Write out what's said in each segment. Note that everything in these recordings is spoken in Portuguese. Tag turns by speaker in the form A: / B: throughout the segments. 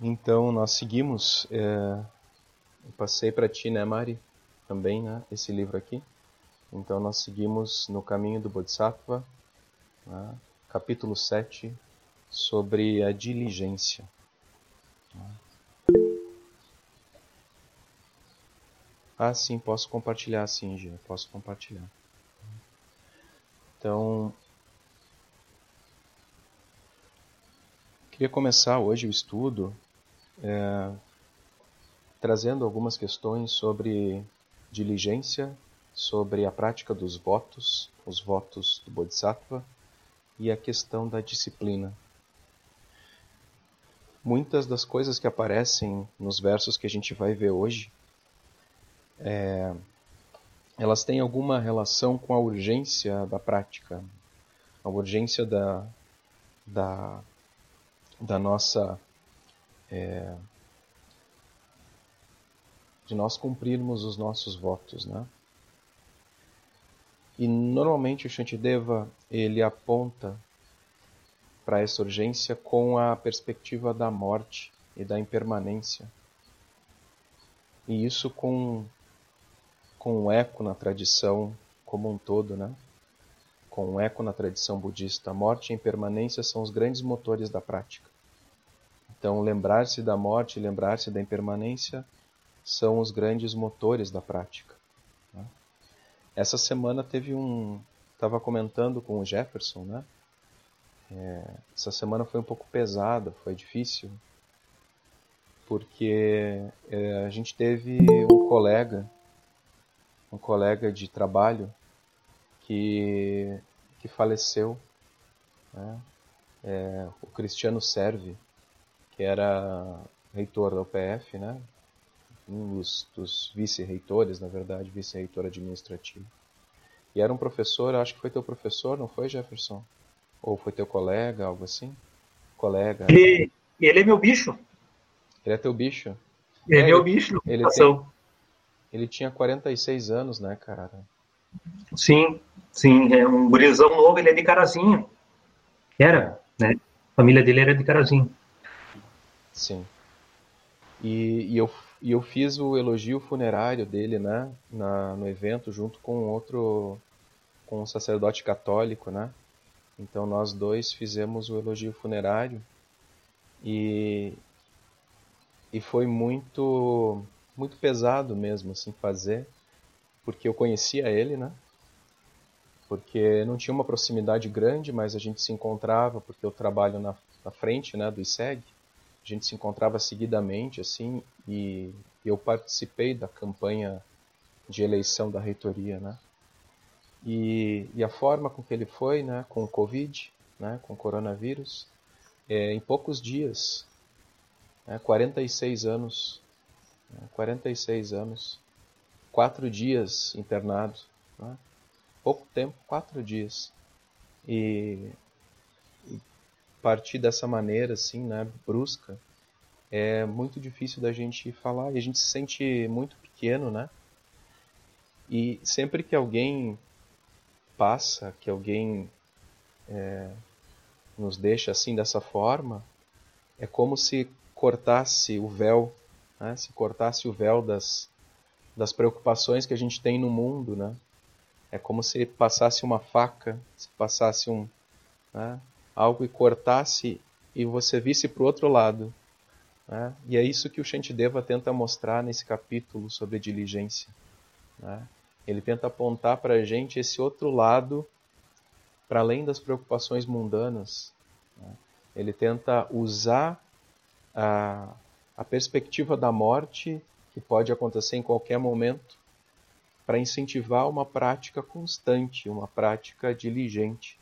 A: Então nós seguimos. É, passei para ti, né, Mari? Também, né? Esse livro aqui. Então nós seguimos no caminho do Bodhisattva, né, capítulo 7, sobre a diligência. Ah, sim, posso compartilhar, sim, Gia, posso compartilhar. Então, queria começar hoje o estudo é, trazendo algumas questões sobre diligência, sobre a prática dos votos, os votos do Bodhisattva e a questão da disciplina. Muitas das coisas que aparecem nos versos que a gente vai ver hoje, é, elas têm alguma relação com a urgência da prática, a urgência da, da, da nossa é, de nós cumprirmos os nossos votos, né? E normalmente o Shantideva ele aponta para essa urgência com a perspectiva da morte e da impermanência. E isso com com um eco na tradição como um todo, né? Com um eco na tradição budista. Morte e impermanência são os grandes motores da prática. Então, lembrar-se da morte lembrar-se da impermanência são os grandes motores da prática. Né? Essa semana teve um. Estava comentando com o Jefferson, né? É, essa semana foi um pouco pesada, foi difícil, porque é, a gente teve um colega, um colega de trabalho que, que faleceu, né? é, o Cristiano Serve, que era reitor da UPF, né? um dos, dos vice-reitores, na verdade, vice-reitor administrativo. E era um professor, acho que foi teu professor, não foi, Jefferson? Ou foi teu colega, algo assim? Colega.
B: Ele, ele é meu bicho.
A: Ele é teu bicho?
B: Ele é, meu bicho.
A: Ele, tem, ele tinha 46 anos, né, cara?
B: Sim, sim. É um gurizão novo, ele é de Carazinho. Era, né? A família dele era de Carazinho.
A: Sim. E, e eu e eu fiz o elogio funerário dele, né, na, no evento, junto com outro, com um sacerdote católico, né. Então nós dois fizemos o elogio funerário e, e foi muito, muito pesado mesmo, assim, fazer, porque eu conhecia ele, né, porque não tinha uma proximidade grande, mas a gente se encontrava, porque eu trabalho na, na frente, né, do ISEG, a gente se encontrava seguidamente, assim, e eu participei da campanha de eleição da reitoria, né? E, e a forma com que ele foi, né, com o Covid, né, com o coronavírus, é, em poucos dias, né, 46 anos, né, 46 anos, quatro dias internado, né, pouco tempo, quatro dias, e partir dessa maneira, assim, né, brusca, é muito difícil da gente falar e a gente se sente muito pequeno, né? E sempre que alguém passa, que alguém é, nos deixa assim dessa forma, é como se cortasse o véu, né? se cortasse o véu das, das preocupações que a gente tem no mundo, né? É como se passasse uma faca, se passasse um, né? Algo e cortasse e você visse para o outro lado. Né? E é isso que o Shantideva tenta mostrar nesse capítulo sobre diligência. Né? Ele tenta apontar para a gente esse outro lado, para além das preocupações mundanas. Né? Ele tenta usar a, a perspectiva da morte, que pode acontecer em qualquer momento, para incentivar uma prática constante, uma prática diligente.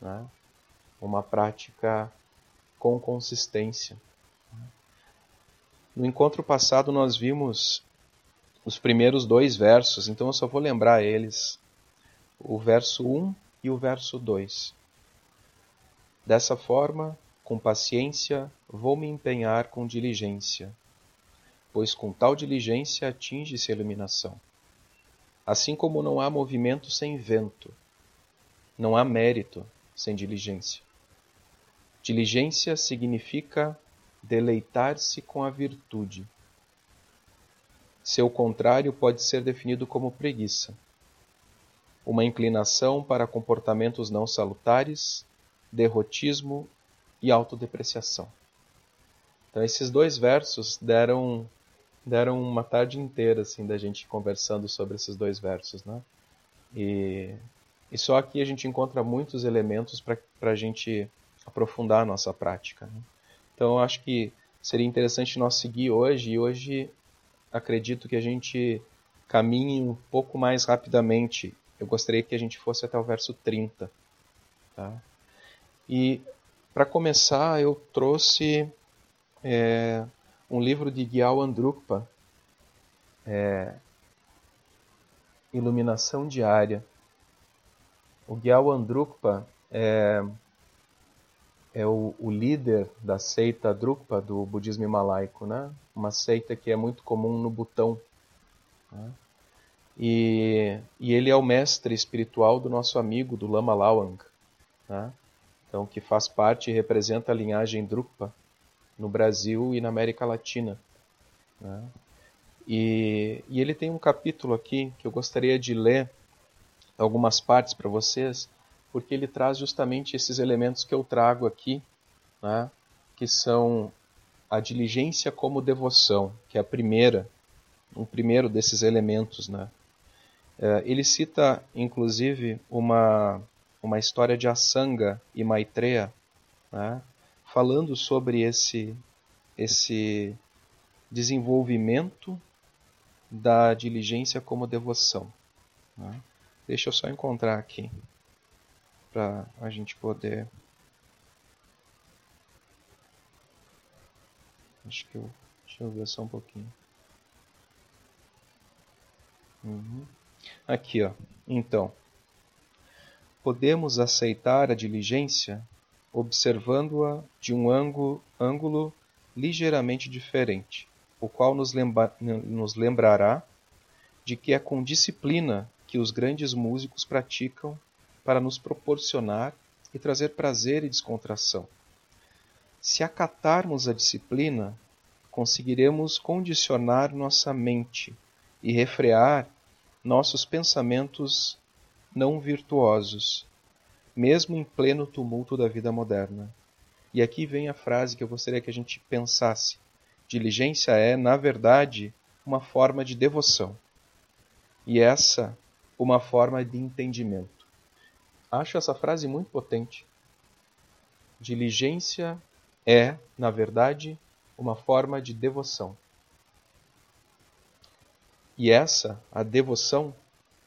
A: Né? Uma prática com consistência. No encontro passado nós vimos os primeiros dois versos, então eu só vou lembrar eles, o verso 1 e o verso 2. Dessa forma, com paciência, vou me empenhar com diligência, pois com tal diligência atinge-se a iluminação. Assim como não há movimento sem vento, não há mérito sem diligência. Diligência significa deleitar-se com a virtude. Seu contrário pode ser definido como preguiça, uma inclinação para comportamentos não salutares, derrotismo e autodepreciação. Então esses dois versos deram deram uma tarde inteira assim da gente conversando sobre esses dois versos, né? E, e só aqui a gente encontra muitos elementos para a gente aprofundar a nossa prática. Né? Então eu acho que seria interessante nós seguir hoje e hoje acredito que a gente caminhe um pouco mais rapidamente. Eu gostaria que a gente fosse até o verso 30. Tá? E para começar eu trouxe é, um livro de Gyal Andrukpa, é, Iluminação Diária. O Gyal Andrukpa é, é o, o, líder da seita Drukpa do budismo himalaico, né? Uma seita que é muito comum no Butão. Né? E, e, ele é o mestre espiritual do nosso amigo, do Lama Lawang, né? Então, que faz parte e representa a linhagem Drukpa no Brasil e na América Latina. Né? E, e ele tem um capítulo aqui que eu gostaria de ler algumas partes para vocês, porque ele traz justamente esses elementos que eu trago aqui, né? que são a diligência como devoção, que é a primeira, um primeiro desses elementos. Né? É, ele cita, inclusive, uma, uma história de Asanga e Maitreya, né? falando sobre esse, esse desenvolvimento da diligência como devoção. Né? Deixa eu só encontrar aqui para a gente poder. Acho que eu. Deixa eu ver só um pouquinho. Uhum. Aqui, ó. Então, podemos aceitar a diligência observando-a de um ângulo, ângulo ligeiramente diferente, o qual nos, lembra, nos lembrará de que é com disciplina que os grandes músicos praticam para nos proporcionar e trazer prazer e descontração. Se acatarmos a disciplina, conseguiremos condicionar nossa mente e refrear nossos pensamentos não virtuosos mesmo em pleno tumulto da vida moderna. E aqui vem a frase que eu gostaria que a gente pensasse. Diligência é, na verdade, uma forma de devoção. E essa, uma forma de entendimento. Acho essa frase muito potente. Diligência é, na verdade, uma forma de devoção. E essa, a devoção,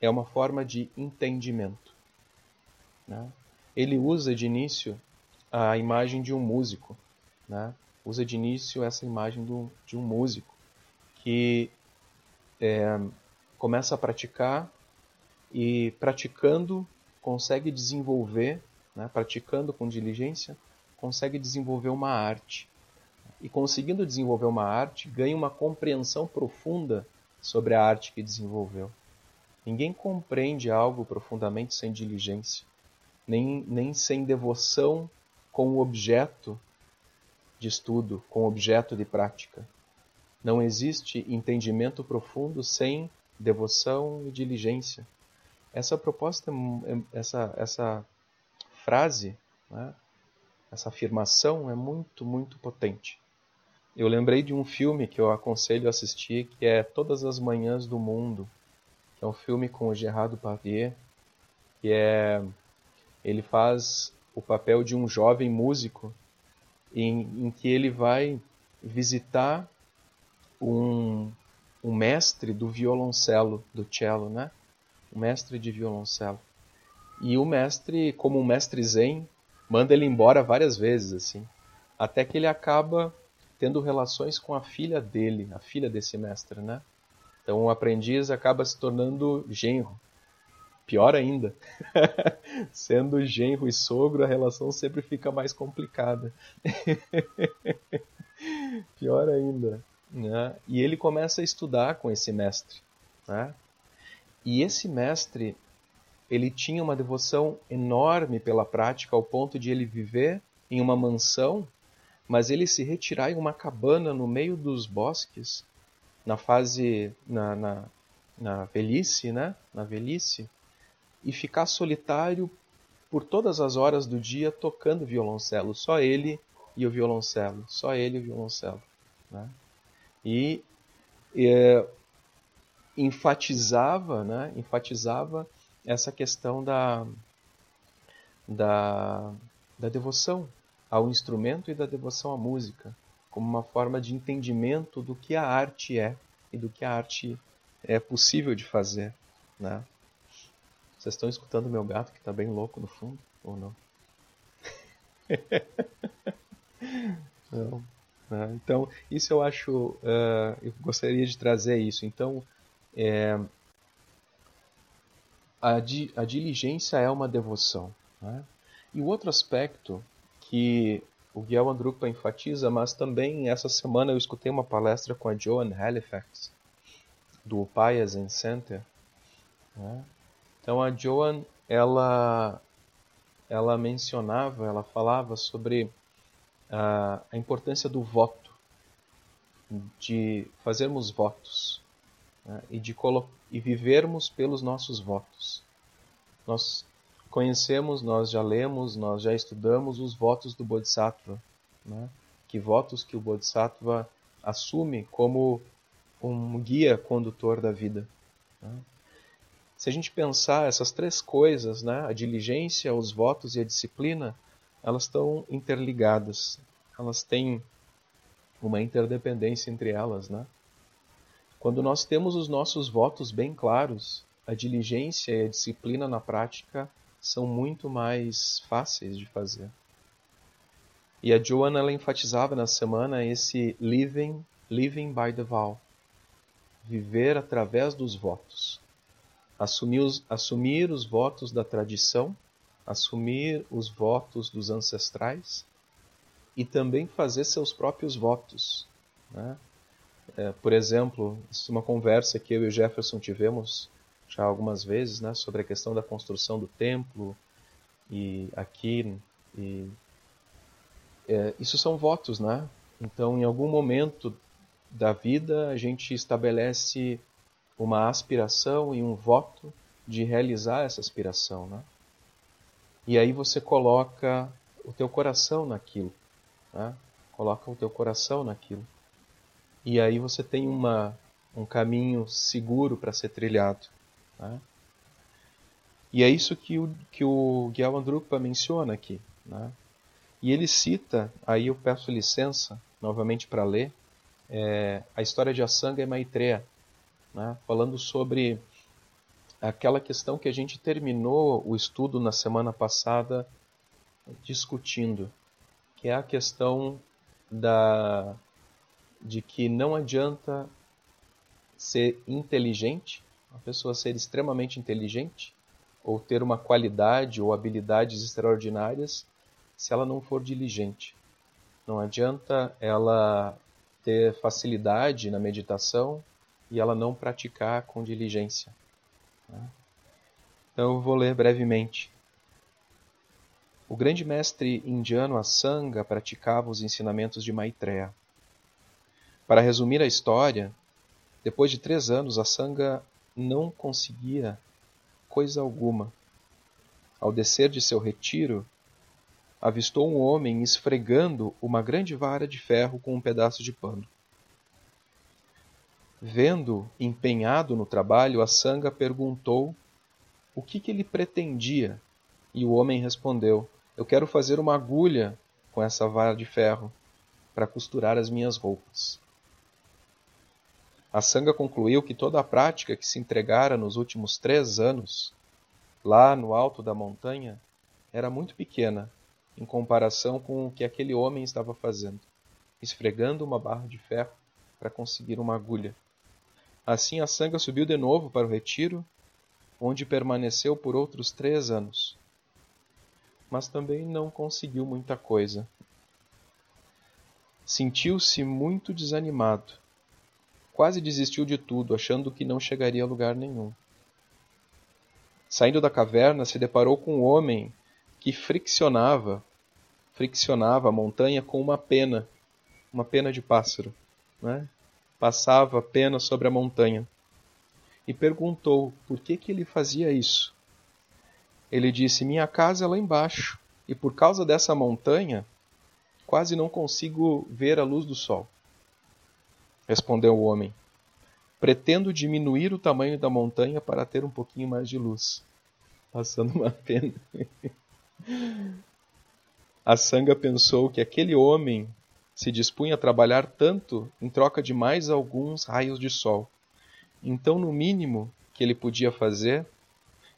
A: é uma forma de entendimento. Né? Ele usa de início a imagem de um músico, né? usa de início essa imagem do, de um músico que é, começa a praticar e praticando consegue desenvolver, né? praticando com diligência, consegue desenvolver uma arte. E conseguindo desenvolver uma arte, ganha uma compreensão profunda sobre a arte que desenvolveu. Ninguém compreende algo profundamente sem diligência nem, nem sem devoção com o objeto de estudo, com o objeto de prática. Não existe entendimento profundo sem devoção e diligência. Essa proposta, essa, essa frase, né, essa afirmação é muito, muito potente. Eu lembrei de um filme que eu aconselho a assistir, que é Todas as Manhãs do Mundo, que é um filme com o Gerard Depardieu, que é ele faz o papel de um jovem músico em, em que ele vai visitar um, um mestre do violoncelo, do cello, né? O mestre de violoncelo. E o mestre, como um mestre zen, manda ele embora várias vezes, assim. Até que ele acaba tendo relações com a filha dele, a filha desse mestre, né? Então o aprendiz acaba se tornando genro. Pior ainda, sendo genro e sogro, a relação sempre fica mais complicada. Pior ainda. Né? E ele começa a estudar com esse mestre. Né? E esse mestre, ele tinha uma devoção enorme pela prática, ao ponto de ele viver em uma mansão mas ele se retirar em uma cabana no meio dos bosques, na fase, na, na, na velhice, né? Na velhice, e ficar solitário por todas as horas do dia tocando violoncelo, só ele e o violoncelo, só ele e o violoncelo, né? E, é, enfatizava, né? Enfatizava essa questão da, da, da devoção ao instrumento e da devoção à música, como uma forma de entendimento do que a arte é e do que a arte é possível de fazer. Né? Vocês estão escutando meu gato que está bem louco no fundo? Ou não? Né? Então, isso eu acho. Uh, eu gostaria de trazer isso. Então, é, a, di, a diligência é uma devoção. Né? E o outro aspecto que o Guilherme Andrupa enfatiza, mas também essa semana eu escutei uma palestra com a Joan Halifax, do Paya Zen Center. Né? Então a Joan, ela, ela mencionava, ela falava sobre a, a importância do voto, de fazermos votos né? e de e vivermos pelos nossos votos. Nós conhecemos, nós já lemos, nós já estudamos os votos do Bodhisattva. Né? Que votos que o Bodhisattva assume como um guia condutor da vida. Né? Se a gente pensar essas três coisas, né? a diligência, os votos e a disciplina, elas estão interligadas. Elas têm uma interdependência entre elas. Né? Quando nós temos os nossos votos bem claros, a diligência e a disciplina na prática são muito mais fáceis de fazer. E a Joanna ela enfatizava na semana esse living, living by the vow, viver através dos votos, assumir os, assumir os votos da tradição, assumir os votos dos ancestrais e também fazer seus próprios votos. Né? É, por exemplo, isso é uma conversa que eu e o Jefferson tivemos já algumas vezes, né, sobre a questão da construção do templo e aqui e é, isso são votos, né? Então, em algum momento da vida, a gente estabelece uma aspiração e um voto de realizar essa aspiração, né? E aí você coloca o teu coração naquilo, né? Coloca o teu coração naquilo. E aí você tem uma, um caminho seguro para ser trilhado. Né? E é isso que o, que o Gyal Andrupa menciona aqui. Né? E ele cita, aí eu peço licença novamente para ler, é, a história de Asanga e Maitreya, né? falando sobre aquela questão que a gente terminou o estudo na semana passada discutindo, que é a questão da de que não adianta ser inteligente uma pessoa ser extremamente inteligente ou ter uma qualidade ou habilidades extraordinárias se ela não for diligente. Não adianta ela ter facilidade na meditação e ela não praticar com diligência. Né? Então eu vou ler brevemente. O grande mestre indiano Asanga praticava os ensinamentos de Maitreya. Para resumir a história, depois de três anos, Asanga não conseguia coisa alguma. Ao descer de seu retiro, avistou um homem esfregando uma grande vara de ferro com um pedaço de pano. Vendo empenhado no trabalho, a sanga perguntou o que, que ele pretendia, e o homem respondeu: Eu quero fazer uma agulha com essa vara de ferro para costurar as minhas roupas. A Sanga concluiu que toda a prática que se entregara nos últimos três anos, lá no alto da montanha, era muito pequena em comparação com o que aquele homem estava fazendo, esfregando uma barra de ferro para conseguir uma agulha. Assim a Sanga subiu de novo para o retiro, onde permaneceu por outros três anos. Mas também não conseguiu muita coisa. Sentiu-se muito desanimado Quase desistiu de tudo, achando que não chegaria a lugar nenhum. Saindo da caverna, se deparou com um homem que friccionava friccionava a montanha com uma pena, uma pena de pássaro. Né? Passava a pena sobre a montanha. E perguntou por que, que ele fazia isso. Ele disse: Minha casa é lá embaixo, e por causa dessa montanha, quase não consigo ver a luz do sol. Respondeu o homem: Pretendo diminuir o tamanho da montanha para ter um pouquinho mais de luz. Passando uma pena. A sanga pensou que aquele homem se dispunha a trabalhar tanto em troca de mais alguns raios de sol. Então, no mínimo que ele podia fazer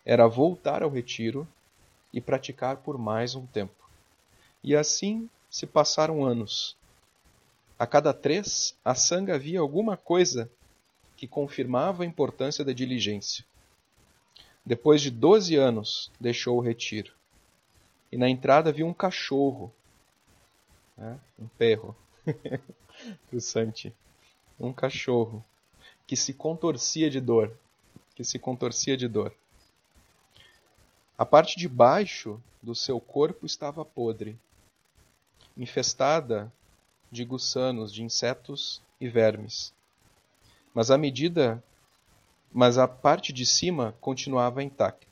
A: era voltar ao retiro e praticar por mais um tempo. E assim se passaram anos. A cada três, a sanga via alguma coisa que confirmava a importância da diligência. Depois de doze anos, deixou o retiro. E na entrada viu um cachorro, né? um perro, Santi, um cachorro que se contorcia de dor, que se contorcia de dor. A parte de baixo do seu corpo estava podre, infestada de gussanos, de insetos e vermes. Mas à medida, mas a parte de cima continuava intacta.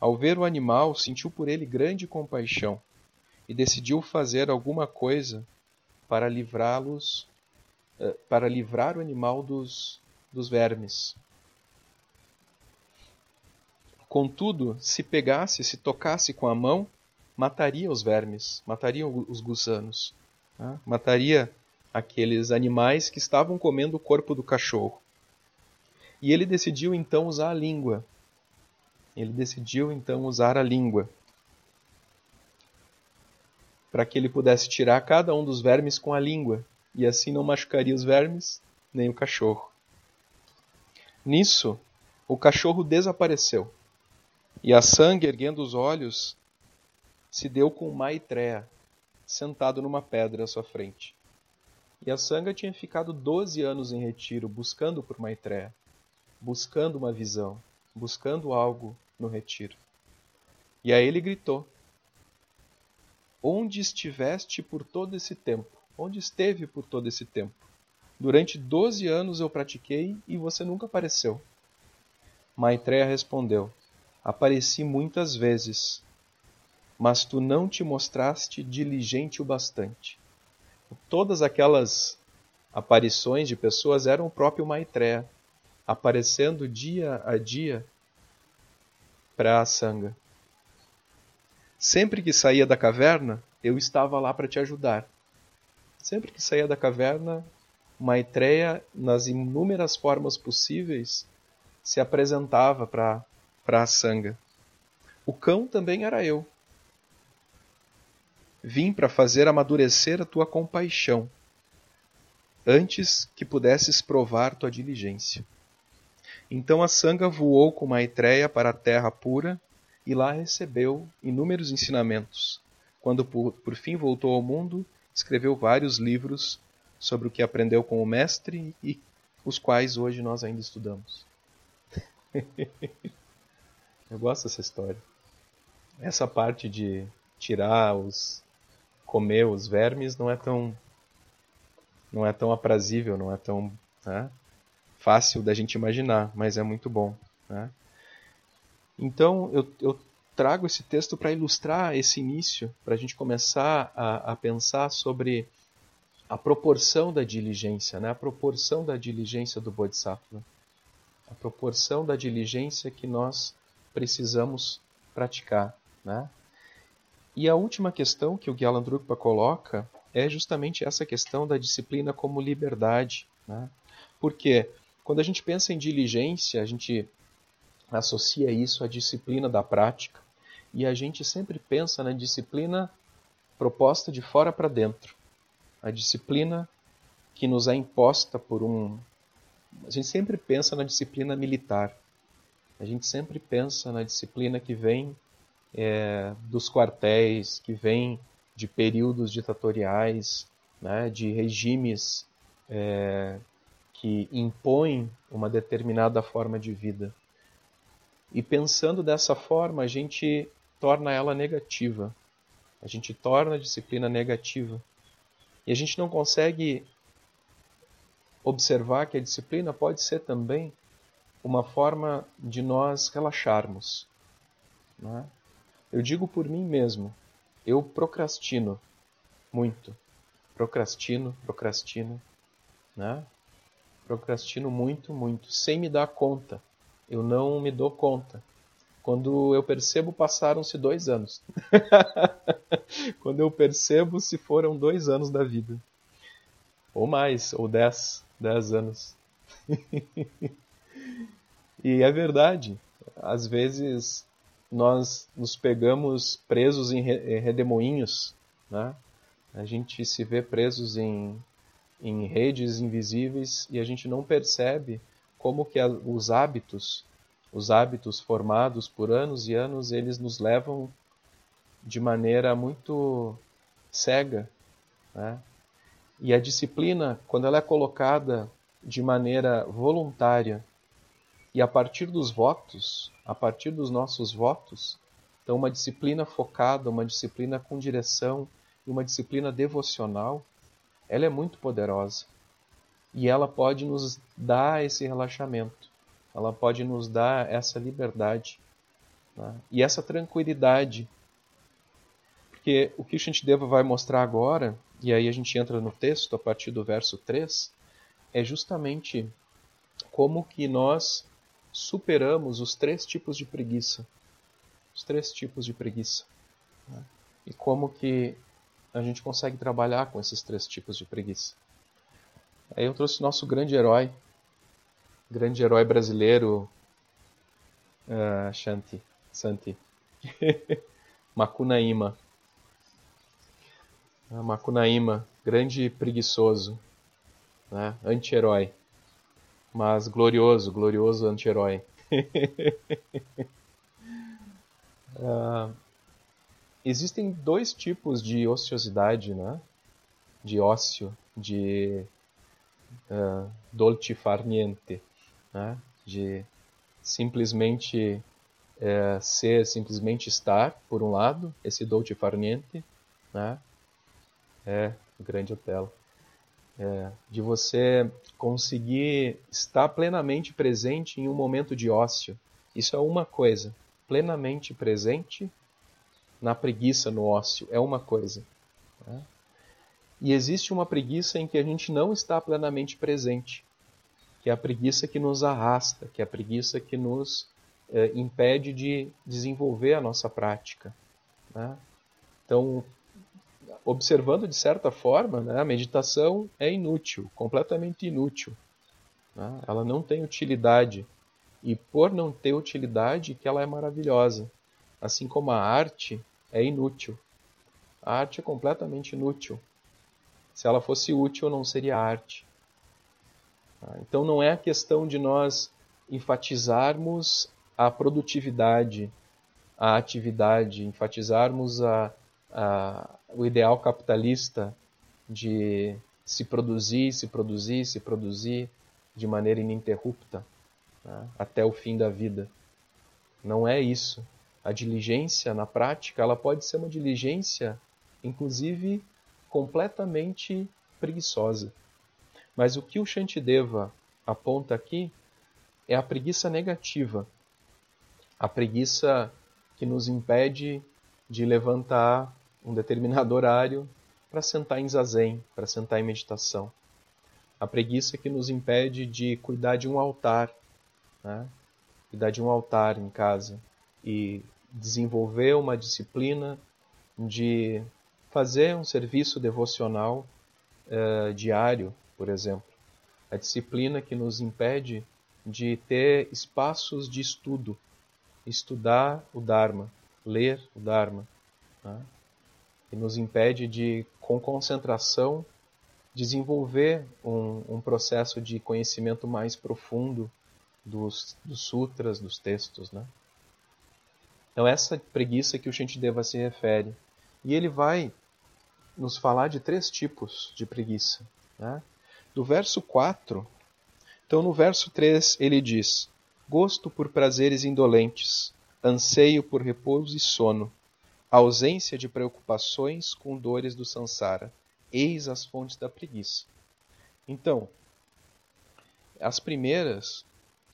A: Ao ver o animal, sentiu por ele grande compaixão e decidiu fazer alguma coisa para livrá-los, eh, para livrar o animal dos, dos vermes. Contudo, se pegasse, se tocasse com a mão, mataria os vermes, mataria os gusanos, né? mataria aqueles animais que estavam comendo o corpo do cachorro. E ele decidiu então usar a língua. Ele decidiu então usar a língua para que ele pudesse tirar cada um dos vermes com a língua e assim não machucaria os vermes nem o cachorro. Nisso, o cachorro desapareceu e a sangue, erguendo os olhos, se deu com Maitreya, sentado numa pedra à sua frente. E a Sangha tinha ficado doze anos em retiro, buscando por Maitreya, buscando uma visão, buscando algo no retiro. E aí ele gritou: Onde estiveste por todo esse tempo? Onde esteve por todo esse tempo? Durante doze anos eu pratiquei e você nunca apareceu. Maitreya respondeu: Apareci muitas vezes, mas tu não te mostraste diligente o bastante. Todas aquelas aparições de pessoas eram o próprio Maitreya, aparecendo dia a dia para a Sangha. Sempre que saía da caverna, eu estava lá para te ajudar. Sempre que saía da caverna, Maitreya, nas inúmeras formas possíveis, se apresentava para a Sangha. O cão também era eu. Vim para fazer amadurecer a tua compaixão, antes que pudesses provar tua diligência. Então a Sangha voou com Maitreya para a terra pura e lá recebeu inúmeros ensinamentos. Quando por, por fim voltou ao mundo, escreveu vários livros sobre o que aprendeu com o mestre e os quais hoje nós ainda estudamos. Eu gosto dessa história. Essa parte de tirar os comer os vermes não é tão não é tão aprazível, não é tão né, fácil da gente imaginar, mas é muito bom. Né? Então eu, eu, trago esse texto para ilustrar esse início, para a gente começar a, a, pensar sobre a proporção da diligência, né? a proporção da diligência do Bodhisattva, a proporção da diligência que nós precisamos praticar. Né? E a última questão que o Gyalan Drukpa coloca é justamente essa questão da disciplina como liberdade. Né? Porque quando a gente pensa em diligência, a gente associa isso à disciplina da prática e a gente sempre pensa na disciplina proposta de fora para dentro. A disciplina que nos é imposta por um. A gente sempre pensa na disciplina militar. A gente sempre pensa na disciplina que vem é, dos quartéis, que vem de períodos ditatoriais, né, de regimes é, que impõem uma determinada forma de vida. E pensando dessa forma, a gente torna ela negativa. A gente torna a disciplina negativa. E a gente não consegue observar que a disciplina pode ser também uma forma de nós relaxarmos. É? Eu digo por mim mesmo, eu procrastino muito. Procrastino, procrastino. Né? Procrastino muito, muito, sem me dar conta. Eu não me dou conta. Quando eu percebo, passaram-se dois anos. Quando eu percebo, se foram dois anos da vida. Ou mais, ou dez, dez anos. e é verdade. Às vezes nós nos pegamos presos em redemoinhos, né? A gente se vê presos em, em redes invisíveis e a gente não percebe como que os hábitos os hábitos formados por anos e anos, eles nos levam de maneira muito cega. Né? E a disciplina, quando ela é colocada de maneira voluntária e a partir dos votos, a partir dos nossos votos, então uma disciplina focada, uma disciplina com direção e uma disciplina devocional, ela é muito poderosa. E ela pode nos dar esse relaxamento ela pode nos dar essa liberdade né? e essa tranquilidade. Porque o que a gente vai mostrar agora, e aí a gente entra no texto a partir do verso 3, é justamente como que nós superamos os três tipos de preguiça. Os três tipos de preguiça. Né? E como que a gente consegue trabalhar com esses três tipos de preguiça. Aí eu trouxe nosso grande herói, grande herói brasileiro, uh, Shanti, Santi, Macunaíma. Uh, Macunaíma, grande preguiçoso, né? anti-herói, mas glorioso, glorioso anti-herói. uh, existem dois tipos de ociosidade, né? de ócio, de uh, dolce far niente né? de simplesmente é, ser, simplesmente estar, por um lado, esse dolce far niente, né? é grande hotel, é, de você conseguir estar plenamente presente em um momento de ócio. Isso é uma coisa. Plenamente presente na preguiça, no ócio, é uma coisa. Né? E existe uma preguiça em que a gente não está plenamente presente que é a preguiça que nos arrasta, que é a preguiça que nos é, impede de desenvolver a nossa prática. Né? Então, observando de certa forma, né, a meditação é inútil, completamente inútil. Né? Ela não tem utilidade. E por não ter utilidade, que ela é maravilhosa. Assim como a arte é inútil. A arte é completamente inútil. Se ela fosse útil, não seria arte. Tá? Então não é a questão de nós enfatizarmos a produtividade, a atividade, enfatizarmos a, a, o ideal capitalista de se produzir, se produzir, se produzir de maneira ininterrupta né, até o fim da vida. Não é isso. A diligência na prática, ela pode ser uma diligência, inclusive, completamente preguiçosa. Mas o que o Shantideva aponta aqui é a preguiça negativa, a preguiça que nos impede de levantar um determinado horário para sentar em zazen, para sentar em meditação. A preguiça que nos impede de cuidar de um altar, né? cuidar de um altar em casa e desenvolver uma disciplina de fazer um serviço devocional uh, diário por exemplo. A disciplina que nos impede de ter espaços de estudo, estudar o Dharma, ler o Dharma. Né? E nos impede de, com concentração, desenvolver um, um processo de conhecimento mais profundo dos, dos sutras, dos textos. Né? Então, essa preguiça que o Shantideva se refere. E ele vai nos falar de três tipos de preguiça. Né? do verso 4. Então, no verso 3, ele diz: Gosto por prazeres indolentes, anseio por repouso e sono, ausência de preocupações com dores do sansara. Eis as fontes da preguiça. Então, as primeiras,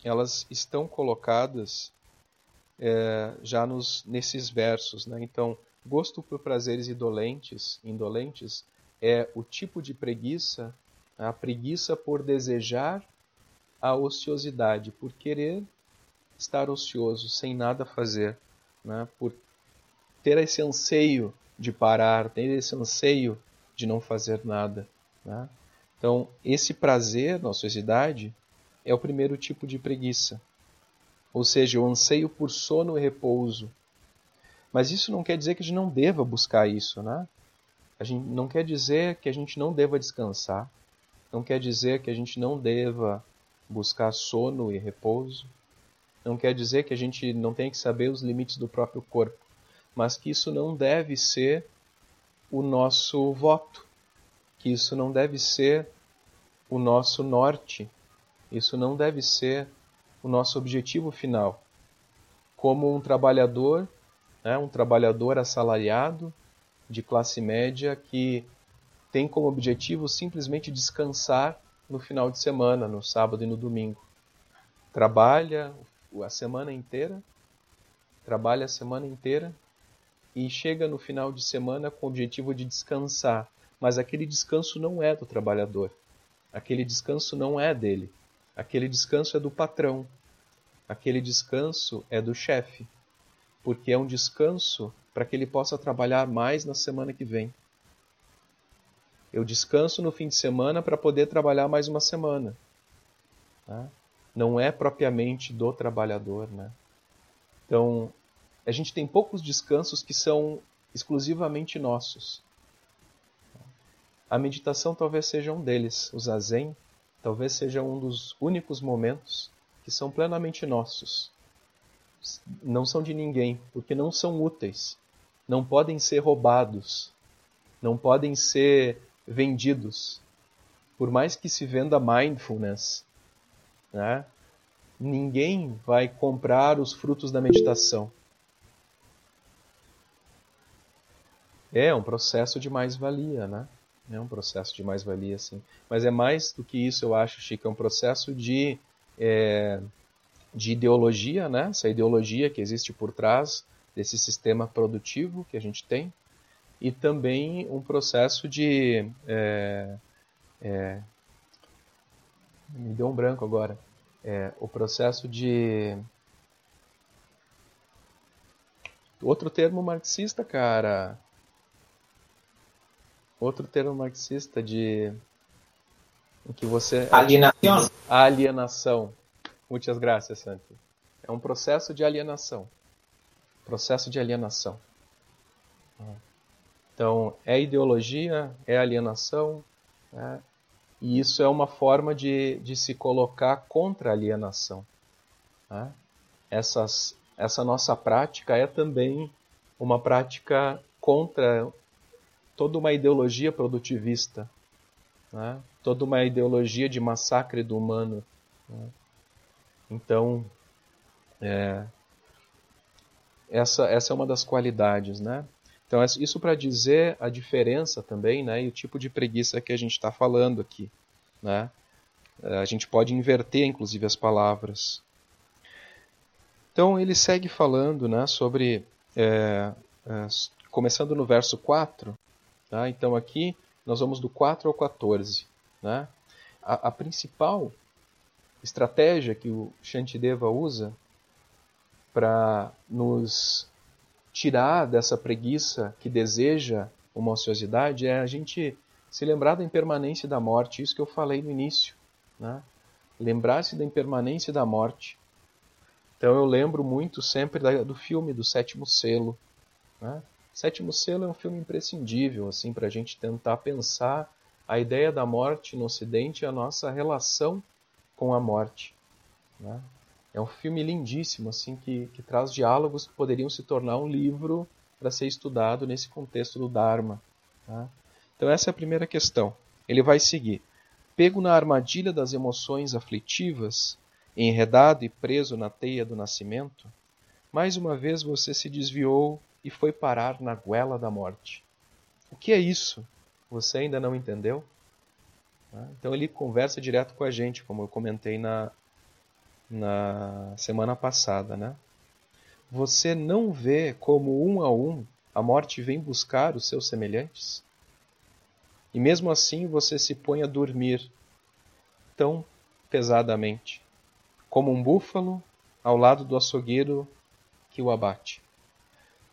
A: elas estão colocadas é, já nos, nesses versos. Né? Então, gosto por prazeres indolentes, indolentes é o tipo de preguiça, a preguiça por desejar a ociosidade, por querer estar ocioso, sem nada fazer, né? por ter esse anseio de parar, ter esse anseio de não fazer nada. Né? Então, esse prazer na ociosidade é o primeiro tipo de preguiça, ou seja, o anseio por sono e repouso. Mas isso não quer dizer que a gente não deva buscar isso, né? A gente não quer dizer que a gente não deva descansar, não quer dizer que a gente não deva buscar sono e repouso, não quer dizer que a gente não tem que saber os limites do próprio corpo, mas que isso não deve ser o nosso voto, que isso não deve ser o nosso norte, isso não deve ser o nosso objetivo final. Como um trabalhador, né, um trabalhador assalariado de classe média que tem como objetivo simplesmente descansar no final de semana, no sábado e no domingo. Trabalha a semana inteira, trabalha a semana inteira e chega no final de semana com o objetivo de descansar. Mas aquele descanso não é do trabalhador. Aquele descanso não é dele. Aquele descanso é do patrão. Aquele descanso é do chefe. Porque é um descanso para que ele possa trabalhar mais na semana que vem. Eu descanso no fim de semana para poder trabalhar mais uma semana. Tá? Não é propriamente do trabalhador. Né? Então, a gente tem poucos descansos que são exclusivamente nossos. A meditação talvez seja um deles, o zazen talvez seja um dos únicos momentos que são plenamente nossos. Não são de ninguém, porque não são úteis, não podem ser roubados, não podem ser vendidos. Por mais que se venda mindfulness, né? ninguém vai comprar os frutos da meditação. É um processo de mais-valia, né? É um processo de mais-valia, sim. Mas é mais do que isso, eu acho, Chico. É um processo de, é, de ideologia, né? Essa ideologia que existe por trás desse sistema produtivo que a gente tem, e também um processo de. É, é, me deu um branco agora. É, o processo de. Outro termo marxista, cara. Outro termo marxista de. Em que você.
C: Alienação.
A: Alienação. Muitas graças, Santi. É um processo de alienação. Processo de alienação. Então, é ideologia, é alienação, né? e isso é uma forma de, de se colocar contra a alienação. Né? Essas, essa nossa prática é também uma prática contra toda uma ideologia produtivista, né? toda uma ideologia de massacre do humano. Né? Então, é, essa, essa é uma das qualidades, né? Então, isso para dizer a diferença também, né, e o tipo de preguiça que a gente está falando aqui, né? É, a gente pode inverter, inclusive, as palavras. Então, ele segue falando, né, sobre, é, é, começando no verso 4, tá? então aqui nós vamos do 4 ao 14, né? a, a principal estratégia que o Shantideva usa para nos tirar dessa preguiça que deseja uma ociosidade é a gente se lembrar da impermanência da morte, isso que eu falei no início. Né? Lembrar-se da impermanência da morte. Então eu lembro muito sempre do filme do Sétimo Selo. Né? Sétimo Selo é um filme imprescindível assim para a gente tentar pensar a ideia da morte no Ocidente e a nossa relação com a morte. Né? É um filme lindíssimo, assim, que, que traz diálogos que poderiam se tornar um livro para ser estudado nesse contexto do Dharma. Tá? Então essa é a primeira questão. Ele vai seguir. Pego na armadilha das emoções aflitivas, enredado e preso na teia do nascimento, mais uma vez você se desviou e foi parar na goela da morte. O que é isso? Você ainda não entendeu? Tá? Então ele conversa direto com a gente, como eu comentei na, na semana passada. Né? Você não vê como um a um a morte vem buscar os seus semelhantes? E mesmo assim você se põe a dormir tão pesadamente, como um búfalo ao lado do açougueiro que o abate.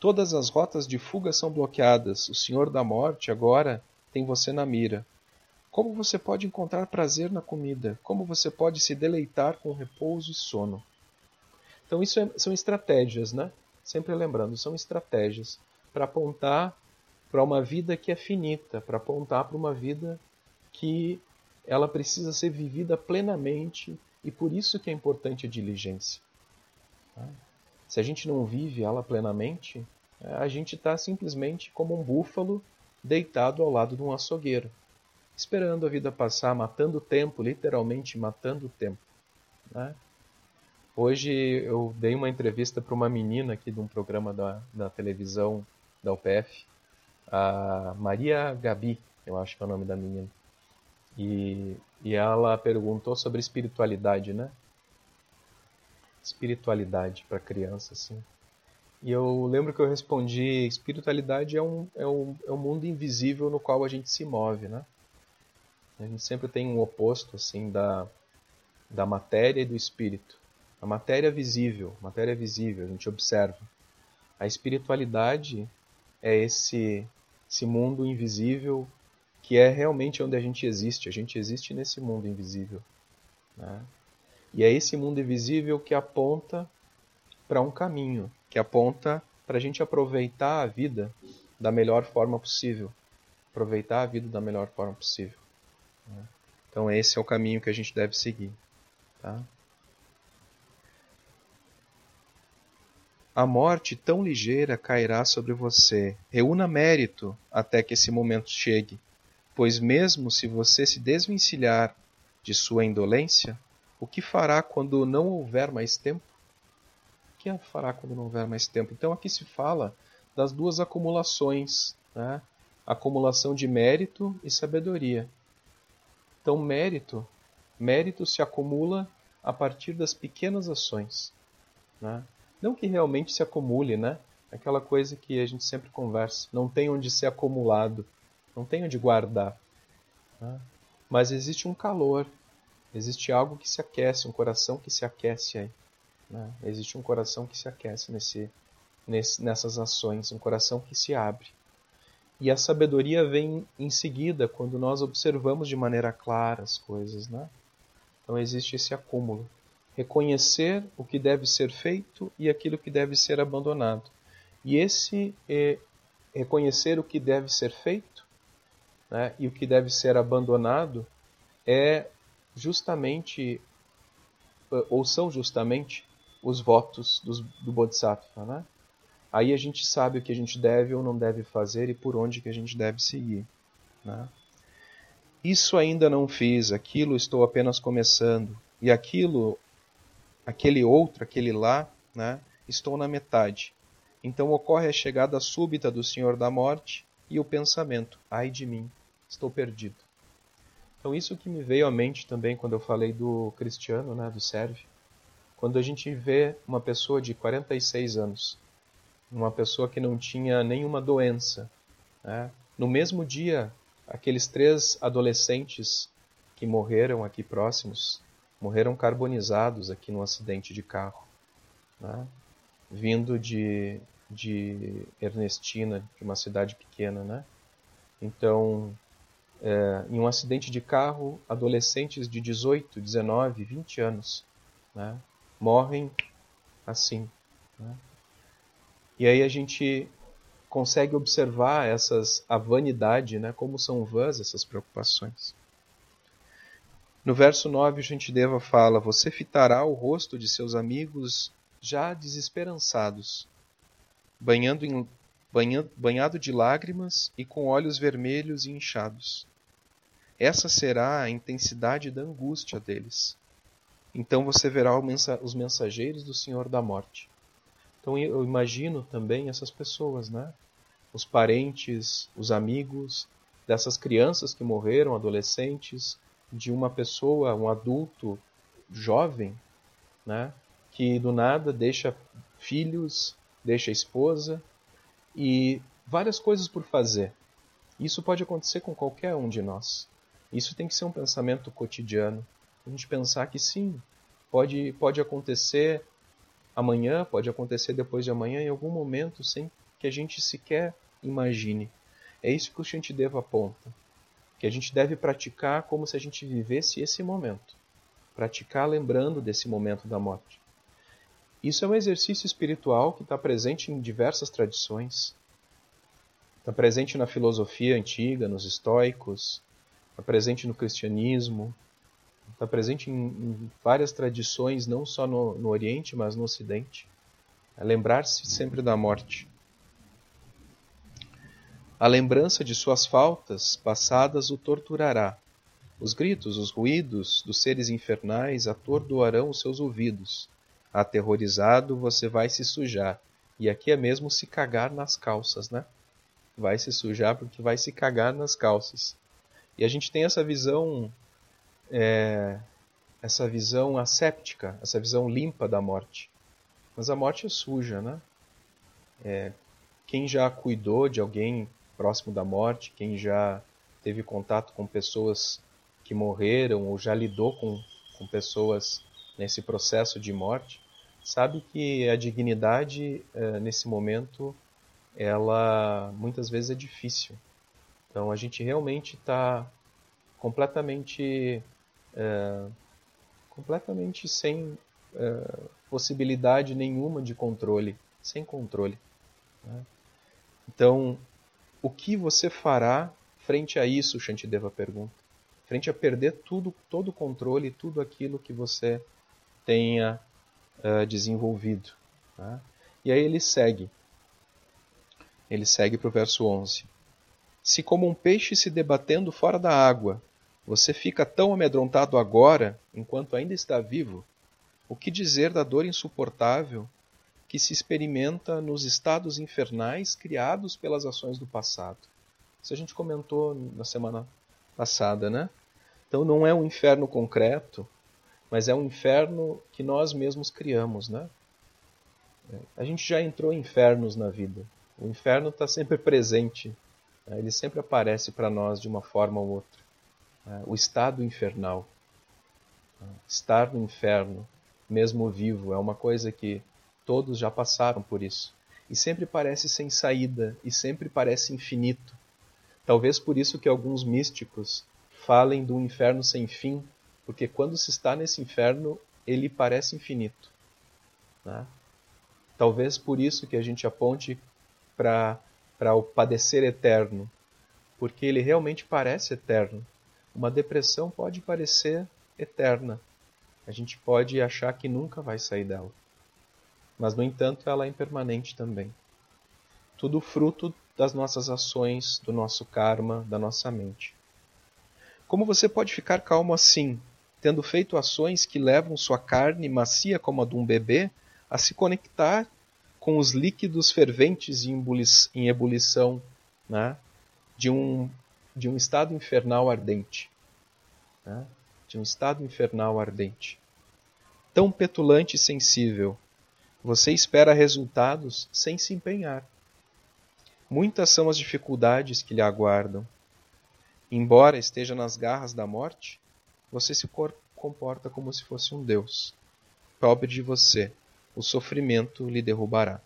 A: Todas as rotas de fuga são bloqueadas. O Senhor da Morte agora tem você na mira. Como você pode encontrar prazer na comida? Como você pode se deleitar com repouso e sono? Então, isso é, são estratégias, né? Sempre lembrando, são estratégias para apontar para uma vida que é finita, para apontar para uma vida que ela precisa ser vivida plenamente e por isso que é importante a diligência. Tá? Se a gente não vive ela plenamente, é, a gente está simplesmente como um búfalo deitado ao lado de um açougueiro, esperando a vida passar, matando o tempo, literalmente matando o tempo. Né? Hoje eu dei uma entrevista para uma menina aqui de um programa da, da televisão da UPF, a Maria Gabi, eu acho que é o nome da menina. E, e ela perguntou sobre espiritualidade, né? Espiritualidade para criança, assim. E eu lembro que eu respondi: espiritualidade é um, é, um, é um mundo invisível no qual a gente se move, né? A gente sempre tem um oposto, assim, da, da matéria e do espírito. A matéria é visível, matéria é visível, a gente observa. A espiritualidade é esse, esse mundo invisível que é realmente onde a gente existe. A gente existe nesse mundo invisível. Né? E é esse mundo invisível que aponta para um caminho, que aponta para a gente aproveitar a vida da melhor forma possível. Aproveitar a vida da melhor forma possível. Né? Então, esse é o caminho que a gente deve seguir. Tá? A morte tão ligeira cairá sobre você. Reúna mérito até que esse momento chegue, pois, mesmo se você se desvencilhar de sua indolência, o que fará quando não houver mais tempo? O que fará quando não houver mais tempo? Então aqui se fala das duas acumulações, né? acumulação de mérito e sabedoria. Então mérito, mérito se acumula a partir das pequenas ações, né? não que realmente se acumule, né? Aquela coisa que a gente sempre conversa, não tem onde ser acumulado, não tem onde guardar, né? mas existe um calor, Existe algo que se aquece, um coração que se aquece aí. Né? Existe um coração que se aquece nesse, nesse, nessas ações, um coração que se abre. E a sabedoria vem em seguida, quando nós observamos de maneira clara as coisas. Né? Então existe esse acúmulo. Reconhecer o que deve ser feito e aquilo que deve ser abandonado. E esse é, reconhecer o que deve ser feito né, e o que deve ser abandonado é justamente, eh, ou são justamente, os votos dos, do Bodhisattva. Né? Aí a gente sabe o que a gente deve ou não deve fazer e por onde que a gente deve seguir. Né? Isso ainda não fiz, aquilo estou apenas começando, e aquilo, aquele outro, aquele lá, né, estou na metade. Então ocorre a chegada súbita do Senhor da Morte e o pensamento: ai de mim, estou perdido. Então isso que me veio à mente também quando eu falei do cristiano, né, do sérvio. Quando a gente vê uma pessoa de 46 anos, uma pessoa que não tinha nenhuma doença, né? no mesmo dia, aqueles três adolescentes que morreram aqui próximos, morreram carbonizados aqui num acidente de carro, né? vindo de, de Ernestina, de uma cidade pequena, né? Então, é, em um acidente de carro, adolescentes de 18, 19, 20 anos né, morrem assim. Né? E aí a gente consegue observar essas a vanidade, né, como são vãs essas preocupações. No verso 9, o Shantideva fala: Você fitará o rosto de seus amigos já desesperançados, banhando em, banha, banhado de lágrimas e com olhos vermelhos e inchados. Essa será a intensidade da angústia deles. Então você verá os mensageiros do Senhor da morte. Então eu imagino também essas pessoas, né? Os parentes, os amigos dessas crianças que morreram, adolescentes, de uma pessoa, um adulto jovem, né? Que do nada deixa filhos, deixa esposa e várias coisas por fazer. Isso pode acontecer com qualquer um de nós. Isso tem que ser um pensamento cotidiano. A gente pensar que sim, pode, pode acontecer amanhã, pode acontecer depois de amanhã, em algum momento, sem que a gente sequer imagine. É isso que o Shantideva aponta. Que a gente deve praticar como se a gente vivesse esse momento. Praticar lembrando desse momento da morte. Isso é um exercício espiritual que está presente em diversas tradições. Está presente na filosofia antiga, nos estoicos, está presente no cristianismo, está presente em, em, várias tradições, não só no, no Oriente, mas no Ocidente. É lembrar-se sempre da morte. A lembrança de suas faltas passadas o torturará. Os gritos, os ruídos dos seres infernais atordoarão os seus ouvidos. Aterrorizado, você vai se sujar. E aqui é mesmo se cagar nas calças, né? Vai se sujar porque vai se cagar nas calças. E a gente tem essa visão é, essa visão asséptica, essa visão limpa da morte. Mas a morte é suja, né? É, quem já cuidou de alguém próximo da morte, quem já teve contato com pessoas que morreram ou já lidou com, com pessoas nesse processo de morte, sabe que a dignidade é, nesse momento ela muitas vezes é difícil. Então a gente realmente está completamente é, completamente sem é, possibilidade nenhuma de controle, sem controle. Né? Então, o que você fará frente a isso, Shantideva pergunta? Frente a perder tudo, todo o controle, tudo aquilo que você tenha uh, desenvolvido. Tá? E aí ele segue. Ele segue para o verso 11. Se como um peixe se debatendo fora da água, você fica tão amedrontado agora, enquanto ainda está vivo? O que dizer da dor insuportável que se experimenta nos estados infernais criados pelas ações do passado? Isso a gente comentou na semana passada, né? Então não é um inferno concreto, mas é um inferno que nós mesmos criamos, né? A gente já entrou em infernos na vida. O inferno está sempre presente. Né? Ele sempre aparece para nós de uma forma ou outra. Né, o estado infernal. Né, estar no inferno, mesmo vivo, é uma coisa que todos já passaram por isso. E sempre parece sem saída, e sempre parece infinito. Talvez por isso que alguns místicos falem do inferno sem fim, porque quando se está nesse inferno, ele parece infinito. Né? Talvez por isso que a gente aponte para o padecer eterno, porque ele realmente parece eterno. Uma depressão pode parecer eterna. A gente pode achar que nunca vai sair dela. Mas, no entanto, ela é impermanente também. Tudo fruto das nossas ações, do nosso karma, da nossa mente. Como você pode ficar calmo assim, tendo feito ações que levam sua carne, macia como a de um bebê, a se conectar com os líquidos ferventes em ebulição né, de um de um estado infernal ardente. Né? De um estado infernal ardente. Tão petulante e sensível, você espera resultados sem se empenhar. Muitas são as dificuldades que lhe aguardam. Embora esteja nas garras da morte, você se comporta como se fosse um Deus. Pobre de você, o sofrimento lhe derrubará.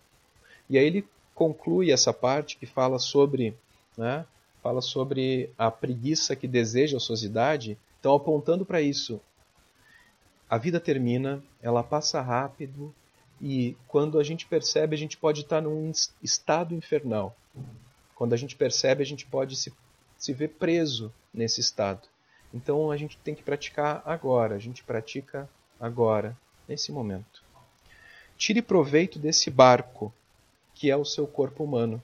A: E aí ele conclui essa parte que fala sobre né, fala sobre a preguiça que deseja a ociosidade, então apontando para isso. A vida termina, ela passa rápido e quando a gente percebe, a gente pode estar num estado infernal. Quando a gente percebe, a gente pode se, se ver preso nesse estado. Então a gente tem que praticar agora, a gente pratica agora, nesse momento. Tire proveito desse barco que é o seu corpo humano.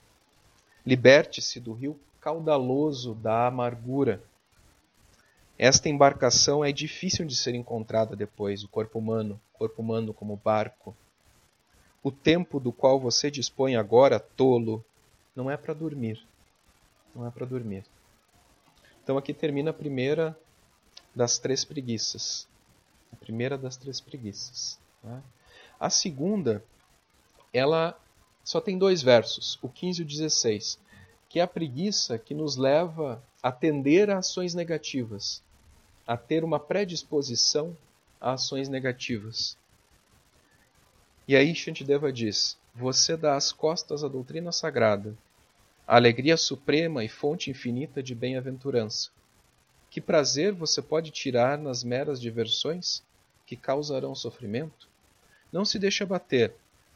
A: Liberte-se do rio caudaloso da amargura. Esta embarcação é difícil de ser encontrada depois, o corpo humano, corpo humano como barco. o tempo do qual você dispõe agora, tolo, não é para dormir. Não é para dormir. Então aqui termina a primeira das três preguiças. A primeira das três preguiças. Né? A segunda, ela só tem dois versos, o 15 e o 16, que é a preguiça que nos leva a tender a ações negativas, a ter uma predisposição a ações negativas. E aí Shantideva diz: Você dá as costas à doutrina sagrada, a alegria suprema e fonte infinita de bem-aventurança. Que prazer você pode tirar nas meras diversões que causarão sofrimento? Não se deixe abater.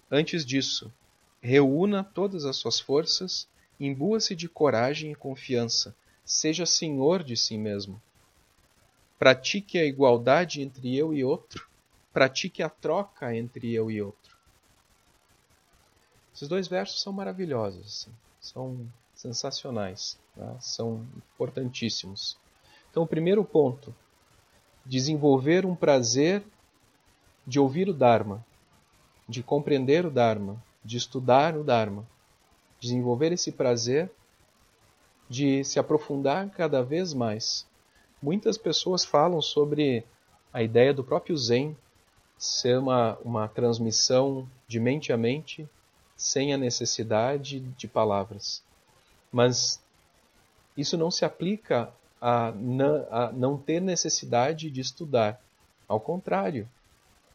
A: Antes disso, reúna todas as suas forças, imbua-se de coragem e confiança, seja senhor de si mesmo. Pratique a igualdade entre eu e outro, pratique a troca entre eu e outro. Esses dois versos são maravilhosos, assim, são sensacionais, tá? são importantíssimos. Então, o primeiro ponto, desenvolver um prazer de ouvir o Dharma, de compreender o Dharma, de estudar o Dharma, desenvolver esse prazer de se aprofundar cada vez mais. Muitas pessoas falam sobre a ideia do próprio Zen ser uma, uma transmissão de mente a mente sem a necessidade de palavras. Mas isso não se aplica a, a não ter necessidade de estudar. Ao contrário,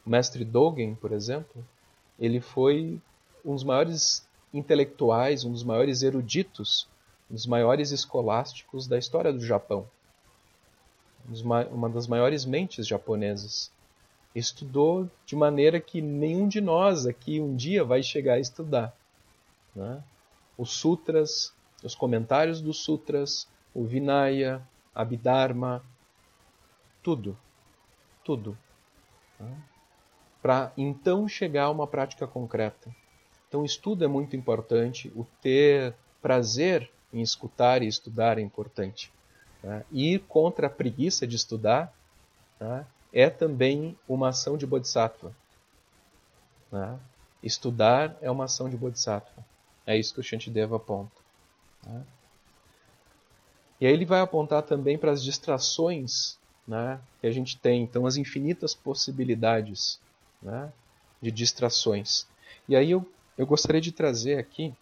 A: o mestre Dogen, por exemplo, ele foi um dos maiores intelectuais, um dos maiores eruditos, um dos maiores escolásticos da história do Japão. Uma das maiores mentes japonesas. Estudou de maneira que nenhum de nós aqui um dia vai chegar a estudar. Né? Os sutras, os comentários dos sutras, o Vinaya, Abhidharma, tudo. Tudo. Né? Para então chegar a uma prática concreta. Então, estudo é muito importante, o ter prazer em escutar e estudar é importante. Ir contra a preguiça de estudar tá? é também uma ação de bodhisattva. Tá? Estudar é uma ação de bodhisattva. É isso que o Shantideva aponta. E aí ele vai apontar também para as distrações né, que a gente tem, então as infinitas possibilidades né, de distrações. E aí eu eu gostaria de trazer aqui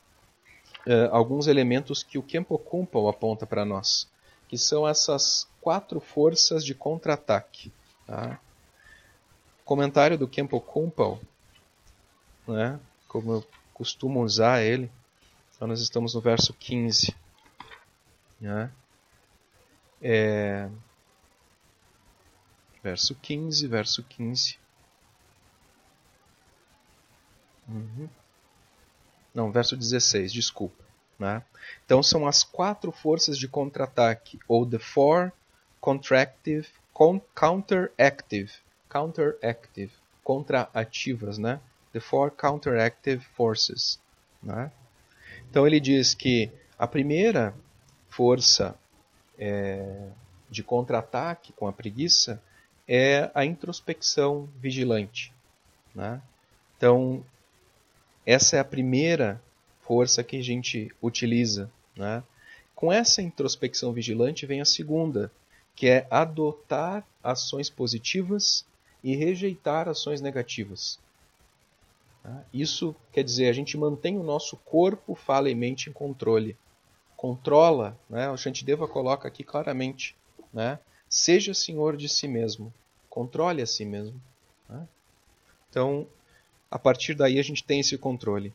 A: uh, alguns elementos que o Kempo Kumpel aponta para nós, que são essas quatro forças de contra-ataque. Tá? Comentário do Kempo Kumpel, né, como eu costumo usar ele, então nós estamos no verso 15. Né? É, verso 15, verso 15. Uhum. Não, verso 16, desculpa. Né? Então são as quatro forças de contra-ataque, ou the four contractive, con counteractive, counteractive, contra-ativas, né? The four counteractive forces. Né? Então ele diz que a primeira força é, de contra-ataque com a preguiça é a introspecção vigilante. Né? Então essa é a primeira força que a gente utiliza. Né? Com essa introspecção vigilante vem a segunda, que é adotar ações positivas e rejeitar ações negativas. Tá? Isso quer dizer, a gente mantém o nosso corpo, fala e mente em controle. Controla, né? o Shantideva coloca aqui claramente, né? seja senhor de si mesmo, controle a si mesmo. Né? Então, a partir daí a gente tem esse controle.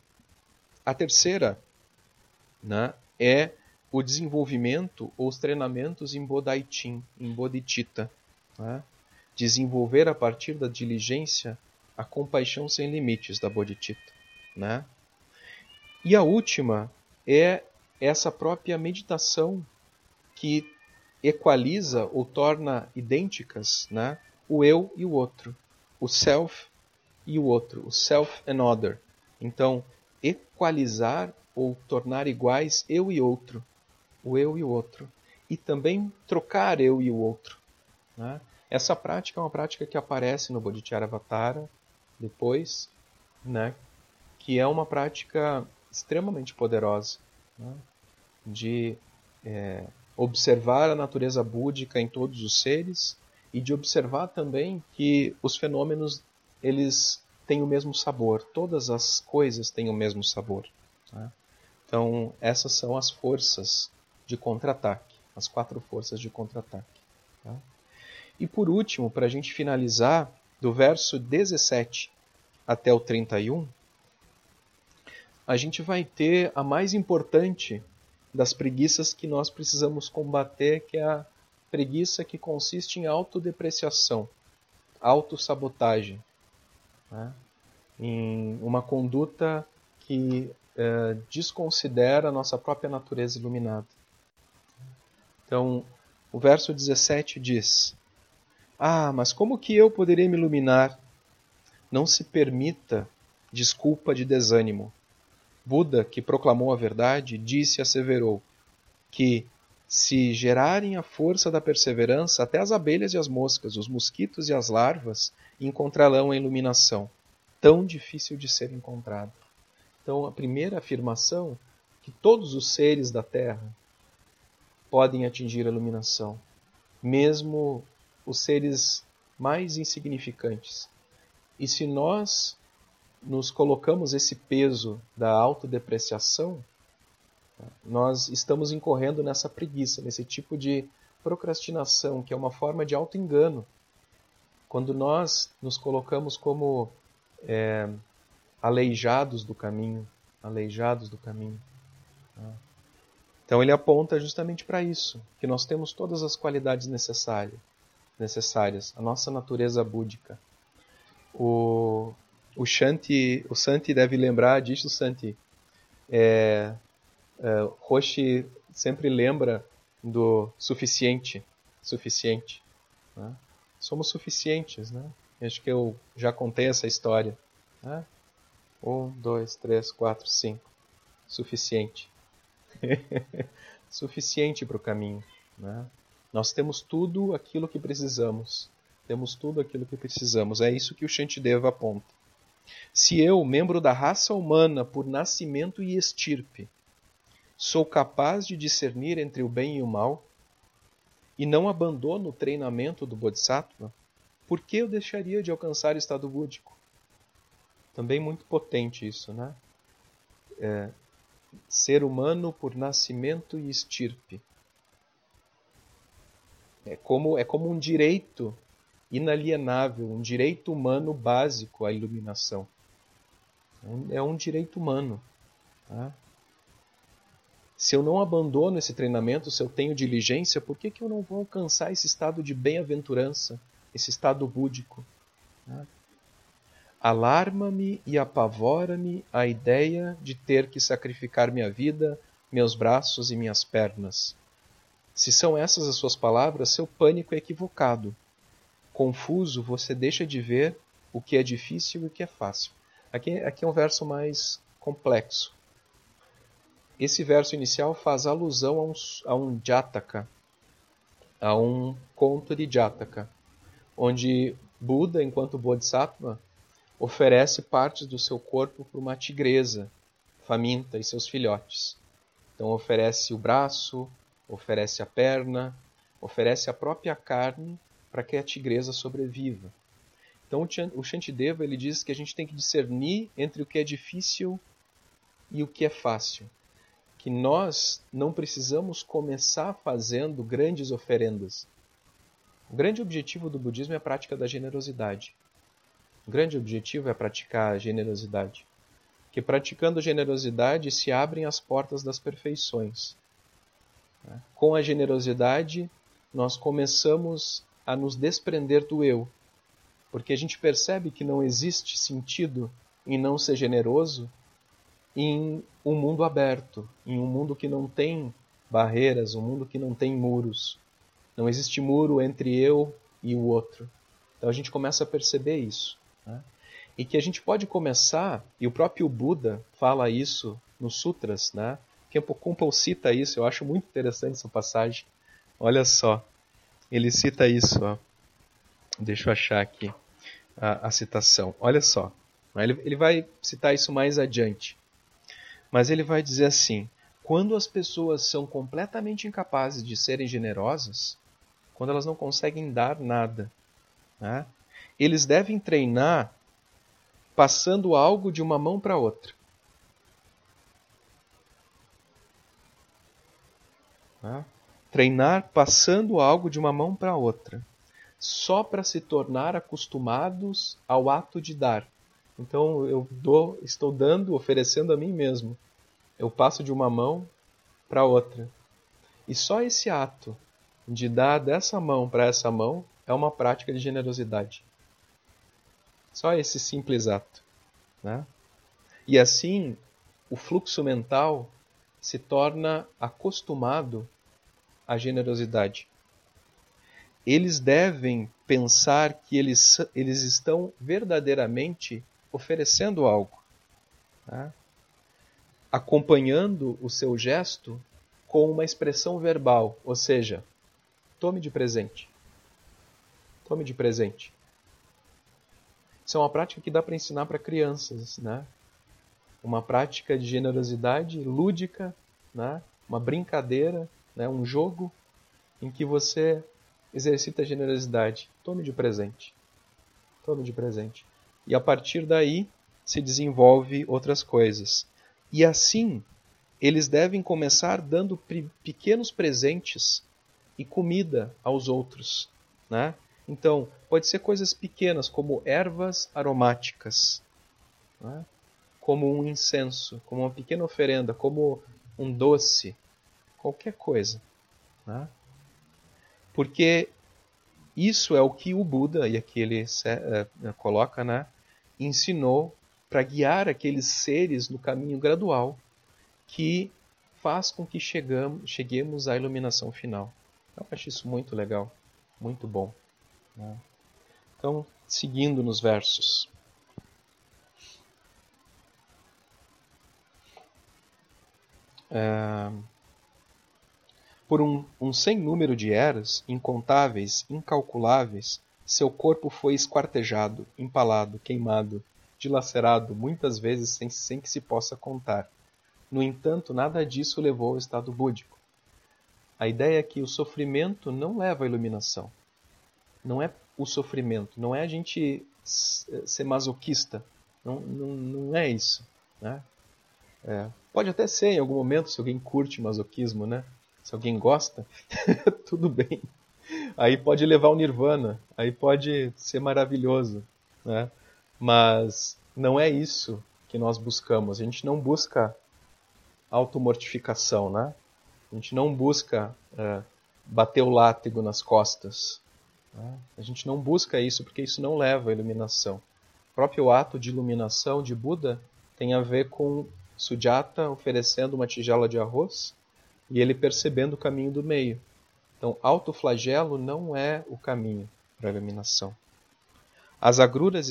A: A terceira né, é o desenvolvimento ou os treinamentos em Bodhaitin, em Bodhicitta. Né? Desenvolver a partir da diligência a compaixão sem limites da Bodhicitta. Né? E a última é essa própria meditação que equaliza ou torna idênticas né, o eu e o outro, o self e o outro, o self and other. Então, equalizar ou tornar iguais eu e outro, o eu e o outro, e também trocar eu e o outro. Né? Essa prática é uma prática que aparece no Bodhicharyavatara depois, né? que é uma prática extremamente poderosa né? de é, observar a natureza búdica em todos os seres e de observar também que os fenômenos eles têm o mesmo sabor, todas as coisas têm o mesmo sabor. Né? Então essas são as forças de contra-ataque, as quatro forças de contra-ataque. Tá? E por último, para a gente finalizar, do verso 17 até o 31, a gente vai ter a mais importante das preguiças que nós precisamos combater, que é a preguiça que consiste em autodepreciação, autossabotagem, né? em uma conduta que é, desconsidera a nossa própria natureza iluminada. Então, o verso 17 diz: Ah, mas como que eu poderia me iluminar? Não se permita desculpa de desânimo. Buda, que proclamou a verdade, disse e asseverou que se gerarem a força da perseverança, até as abelhas e as moscas, os mosquitos e as larvas encontrarão a iluminação, tão difícil de ser encontrada. Então, a primeira afirmação que todos os seres da Terra podem atingir a iluminação, mesmo os seres mais insignificantes. E se nós nos colocamos esse peso da autodepreciação, nós estamos incorrendo nessa preguiça, nesse tipo de procrastinação, que é uma forma de auto-engano. Quando nós nos colocamos como é, aleijados do caminho, aleijados do caminho. Então ele aponta justamente para isso, que nós temos todas as qualidades necessárias, necessárias, a nossa natureza búdica. O, o Shanti, o Santi deve lembrar disso, Santi. É, é, Roshi sempre lembra do suficiente, suficiente. Né? Somos suficientes, né? Acho que eu já contei essa história. Né? Um, dois, três, quatro, cinco. Suficiente. suficiente para o caminho. Né? Nós temos tudo aquilo que precisamos. Temos tudo aquilo que precisamos. É isso que o Shantideva aponta. Se eu, membro da raça humana por nascimento e estirpe, sou capaz de discernir entre o bem e o mal, e não abandono o treinamento do Bodhisattva, por que eu deixaria de alcançar o estado búdico? Também muito potente isso, né? É, ser humano por nascimento e estirpe. É como, é como um direito inalienável, um direito humano básico à iluminação. É um direito humano. Tá? Se eu não abandono esse treinamento, se eu tenho diligência, por que, que eu não vou alcançar esse estado de bem-aventurança, esse estado búdico? Tá? Alarma-me e apavora-me a ideia de ter que sacrificar minha vida, meus braços e minhas pernas. Se são essas as suas palavras, seu pânico é equivocado. Confuso, você deixa de ver o que é difícil e o que é fácil. Aqui, aqui é um verso mais complexo. Esse verso inicial faz alusão a um, a um Jataka, a um conto de Jataka, onde Buda, enquanto Bodhisattva, oferece partes do seu corpo para uma tigresa faminta e seus filhotes. Então oferece o braço, oferece a perna, oferece a própria carne para que a tigresa sobreviva. Então o Shantideva ele diz que a gente tem que discernir entre o que é difícil e o que é fácil. Que nós não precisamos começar fazendo grandes oferendas. O grande objetivo do budismo é a prática da generosidade. O grande objetivo é praticar a generosidade. Que praticando generosidade se abrem as portas das perfeições. Com a generosidade, nós começamos a nos desprender do eu, porque a gente percebe que não existe sentido em não ser generoso em um mundo aberto, em um mundo que não tem barreiras, um mundo que não tem muros. Não existe muro entre eu e o outro. Então a gente começa a perceber isso. Né? E que a gente pode começar, e o próprio Buda fala isso nos Sutras, né? Kempo cita isso, eu acho muito interessante essa passagem. Olha só ele cita isso. Ó. Deixa eu achar aqui a, a citação. Olha só. Ele, ele vai citar isso mais adiante. Mas ele vai dizer assim: quando as pessoas são completamente incapazes de serem generosas, quando elas não conseguem dar nada, né, eles devem treinar passando algo de uma mão para outra. Né? Treinar passando algo de uma mão para outra, só para se tornar acostumados ao ato de dar. Então eu dou, estou dando, oferecendo a mim mesmo. Eu passo de uma mão para outra. E só esse ato de dar dessa mão para essa mão é uma prática de generosidade. Só esse simples ato. Né? E assim, o fluxo mental se torna acostumado à generosidade. Eles devem pensar que eles, eles estão verdadeiramente oferecendo algo, né? acompanhando o seu gesto com uma expressão verbal, ou seja, tome de presente. Tome de presente. Isso é uma prática que dá para ensinar para crianças, né? Uma prática de generosidade lúdica, né? Uma brincadeira, né? Um jogo em que você exercita a generosidade. Tome de presente. Tome de presente e a partir daí se desenvolve outras coisas. E assim, eles devem começar dando pequenos presentes e comida aos outros, né? Então, pode ser coisas pequenas como ervas aromáticas, né? como um incenso, como uma pequena oferenda, como um doce, qualquer coisa. Né? Porque isso é o que o Buda, e aqui ele uh, coloca, né? Ensinou para guiar aqueles seres no caminho gradual que faz com que chegamos, cheguemos à iluminação final. Eu acho isso muito legal, muito bom. Né? Então, seguindo nos versos. É, por um, um sem número de eras, incontáveis, incalculáveis, seu corpo foi esquartejado, empalado, queimado, dilacerado, muitas vezes sem, sem que se possa contar. No entanto, nada disso levou ao estado búdico. A ideia é que o sofrimento não leva à iluminação. Não é o sofrimento, não é a gente ser masoquista. Não, não, não é isso. Né? É, pode até ser em algum momento, se alguém curte masoquismo, né? Se alguém gosta, tudo bem aí pode levar ao nirvana, aí pode ser maravilhoso, né? Mas não é isso que nós buscamos. A gente não busca automortificação, né? A gente não busca é, bater o látigo nas costas. Né? A gente não busca isso porque isso não leva à iluminação. O próprio ato de iluminação de Buda tem a ver com Sujata oferecendo uma tigela de arroz e ele percebendo o caminho do meio. Então, autoflagelo não é o caminho para a iluminação. As agruras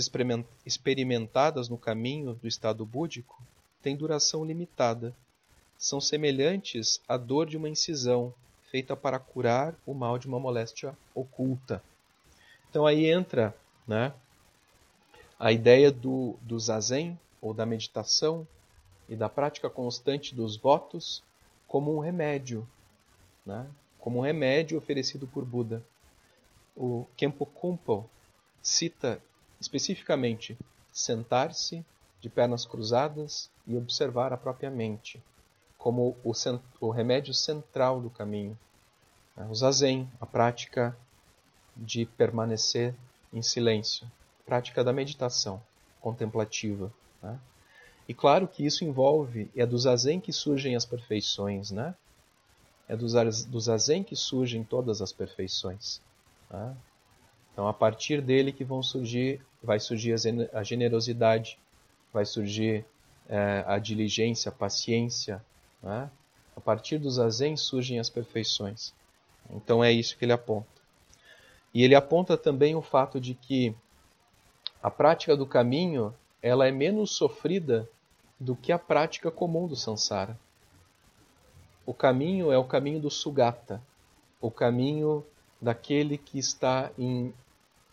A: experimentadas no caminho do estado búdico têm duração limitada. São semelhantes à dor de uma incisão feita para curar o mal de uma moléstia oculta. Então aí entra né, a ideia do, do zazen, ou da meditação, e da prática constante dos votos como um remédio. Né? Como um remédio oferecido por Buda. O Kempo Kumpo cita especificamente sentar-se de pernas cruzadas e observar a própria mente, como o, o remédio central do caminho. O zazen, a prática de permanecer em silêncio, prática da meditação contemplativa. Né? E claro que isso envolve, é do zazen que surgem as perfeições, né? É do, do zazen que surgem todas as perfeições. Tá? Então, a partir dele que vão surgir, vai surgir a generosidade, vai surgir é, a diligência, a paciência. Tá? A partir do zazen surgem as perfeições. Então é isso que ele aponta. E ele aponta também o fato de que a prática do caminho ela é menos sofrida do que a prática comum do samsara. O caminho é o caminho do Sugata, o caminho daquele que está em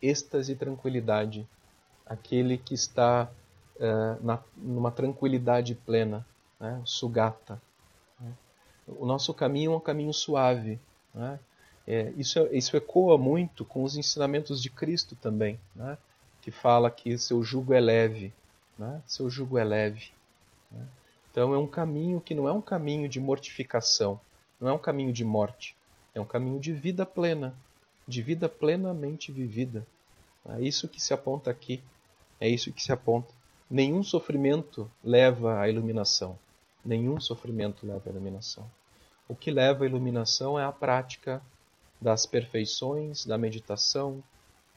A: êxtase e tranquilidade, aquele que está uh, na, numa tranquilidade plena, né? sugata. O nosso caminho é um caminho suave. Né? É, isso, isso ecoa muito com os ensinamentos de Cristo também, né? que fala que seu jugo é leve. Né? Seu jugo é leve. Né? Então é um caminho que não é um caminho de mortificação, não é um caminho de morte, é um caminho de vida plena, de vida plenamente vivida. É isso que se aponta aqui, é isso que se aponta. Nenhum sofrimento leva à iluminação. Nenhum sofrimento leva à iluminação. O que leva à iluminação é a prática das perfeições, da meditação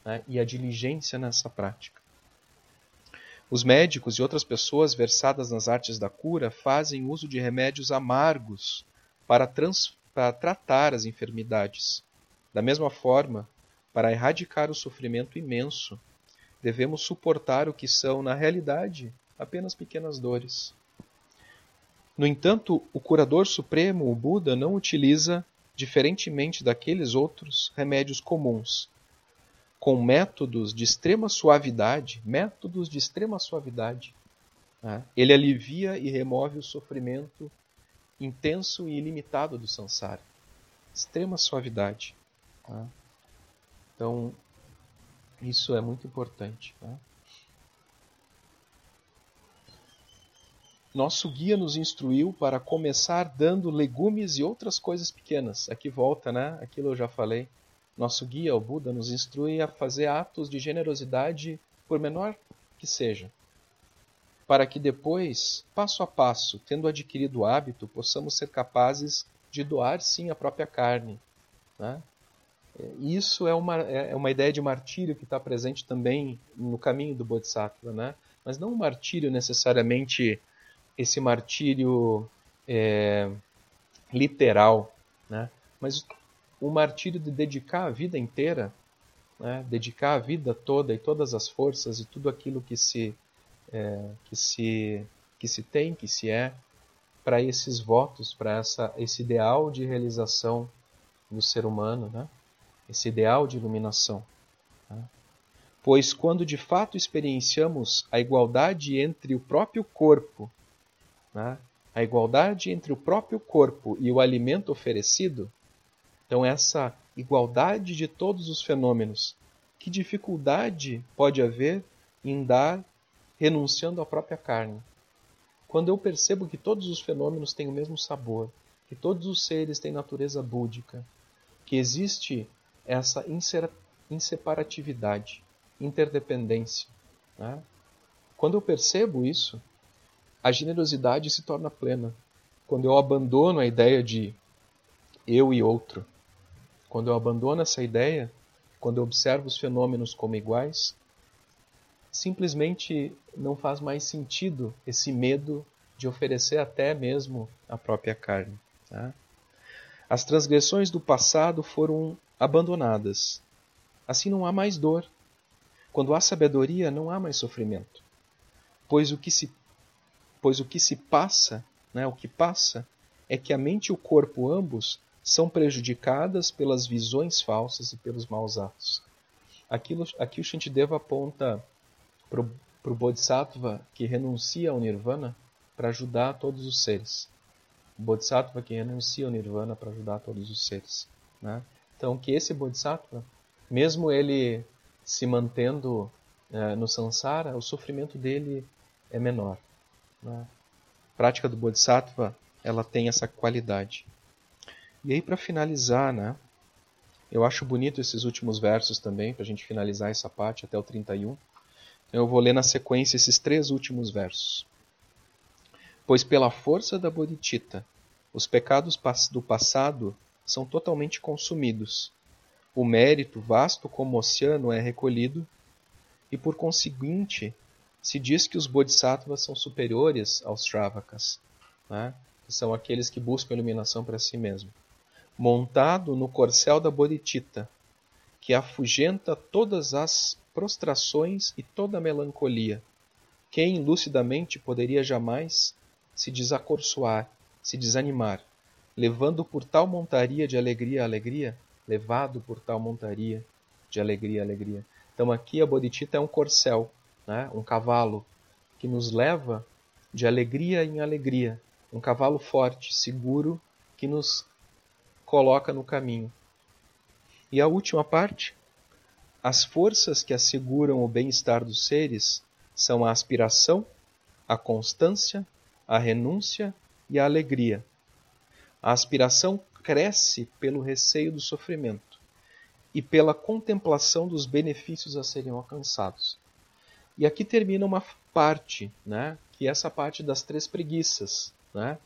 A: né, e a diligência nessa prática. Os médicos e outras pessoas versadas nas artes da cura fazem uso de remédios amargos para, trans, para tratar as enfermidades. Da mesma forma, para erradicar o sofrimento imenso, devemos suportar o que são, na realidade, apenas pequenas dores. No entanto, o curador supremo, o Buda, não utiliza, diferentemente daqueles outros, remédios comuns, com métodos de extrema suavidade, métodos de extrema suavidade. Né? Ele alivia e remove o sofrimento intenso e ilimitado do samsara. Extrema suavidade. Tá? Então, isso é muito importante. Tá? Nosso guia nos instruiu para começar dando legumes e outras coisas pequenas. Aqui volta, né? Aquilo eu já falei. Nosso guia, o Buda, nos instrui a fazer atos de generosidade, por menor que seja, para que depois, passo a passo, tendo adquirido o hábito, possamos ser capazes de doar sim a própria carne. Né? Isso é uma, é uma ideia de martírio que está presente também no caminho do Bodhisattva, né? mas não um martírio necessariamente esse martírio é, literal, né? mas o martírio de dedicar a vida inteira, né? dedicar a vida toda e todas as forças e tudo aquilo que se, é, que se, que se tem, que se é, para esses votos, para esse ideal de realização do ser humano, né? esse ideal de iluminação. Né? Pois quando de fato experienciamos a igualdade entre o próprio corpo né? a igualdade entre o próprio corpo e o alimento oferecido, então essa igualdade de todos os fenômenos, que dificuldade pode haver em dar renunciando à própria carne? Quando eu percebo que todos os fenômenos têm o mesmo sabor, que todos os seres têm natureza búdica, que existe essa inseparatividade, interdependência. Né? Quando eu percebo isso, a generosidade se torna plena. Quando eu abandono a ideia de eu e outro, quando eu abandono essa ideia, quando eu observo os fenômenos como iguais, simplesmente não faz mais sentido esse medo de oferecer até mesmo a própria carne. Tá? As transgressões do passado foram abandonadas. Assim não há mais dor. Quando há sabedoria, não há mais sofrimento. Pois o que se pois o que se passa, né, o que passa, é que a mente e o corpo ambos são prejudicadas pelas visões falsas e pelos maus atos. Aquilo, aqui o Shantideva aponta para o Bodhisattva que renuncia ao Nirvana para ajudar todos os seres. O Bodhisattva que renuncia ao Nirvana para ajudar todos os seres. Né? Então, que esse Bodhisattva, mesmo ele se mantendo eh, no Sansara, o sofrimento dele é menor. Né? A prática do Bodhisattva ela tem essa qualidade. E aí, para finalizar, né, eu acho bonito esses últimos versos também, para a gente finalizar essa parte até o 31. Então, eu vou ler na sequência esses três últimos versos. Pois pela força da bodhicitta, os pecados do passado são totalmente consumidos. O mérito, vasto como o oceano, é recolhido, e por conseguinte, se diz que os bodhisattvas são superiores aos Shravakas, né? que são aqueles que buscam iluminação para si mesmo. Montado no corcel da Bodhicitta, que afugenta todas as prostrações e toda a melancolia, quem lucidamente poderia jamais se desacorçoar, se desanimar, levando por tal montaria de alegria a alegria, levado por tal montaria de alegria a alegria. Então aqui a Bodhicitta é um corcel, né? um cavalo que nos leva de alegria em alegria, um cavalo forte, seguro, que nos coloca no caminho. E a última parte, as forças que asseguram o bem-estar dos seres são a aspiração, a constância, a renúncia e a alegria. A aspiração cresce pelo receio do sofrimento e pela contemplação dos benefícios a serem alcançados. E aqui termina uma parte, né, que é essa parte das três preguiças. Né?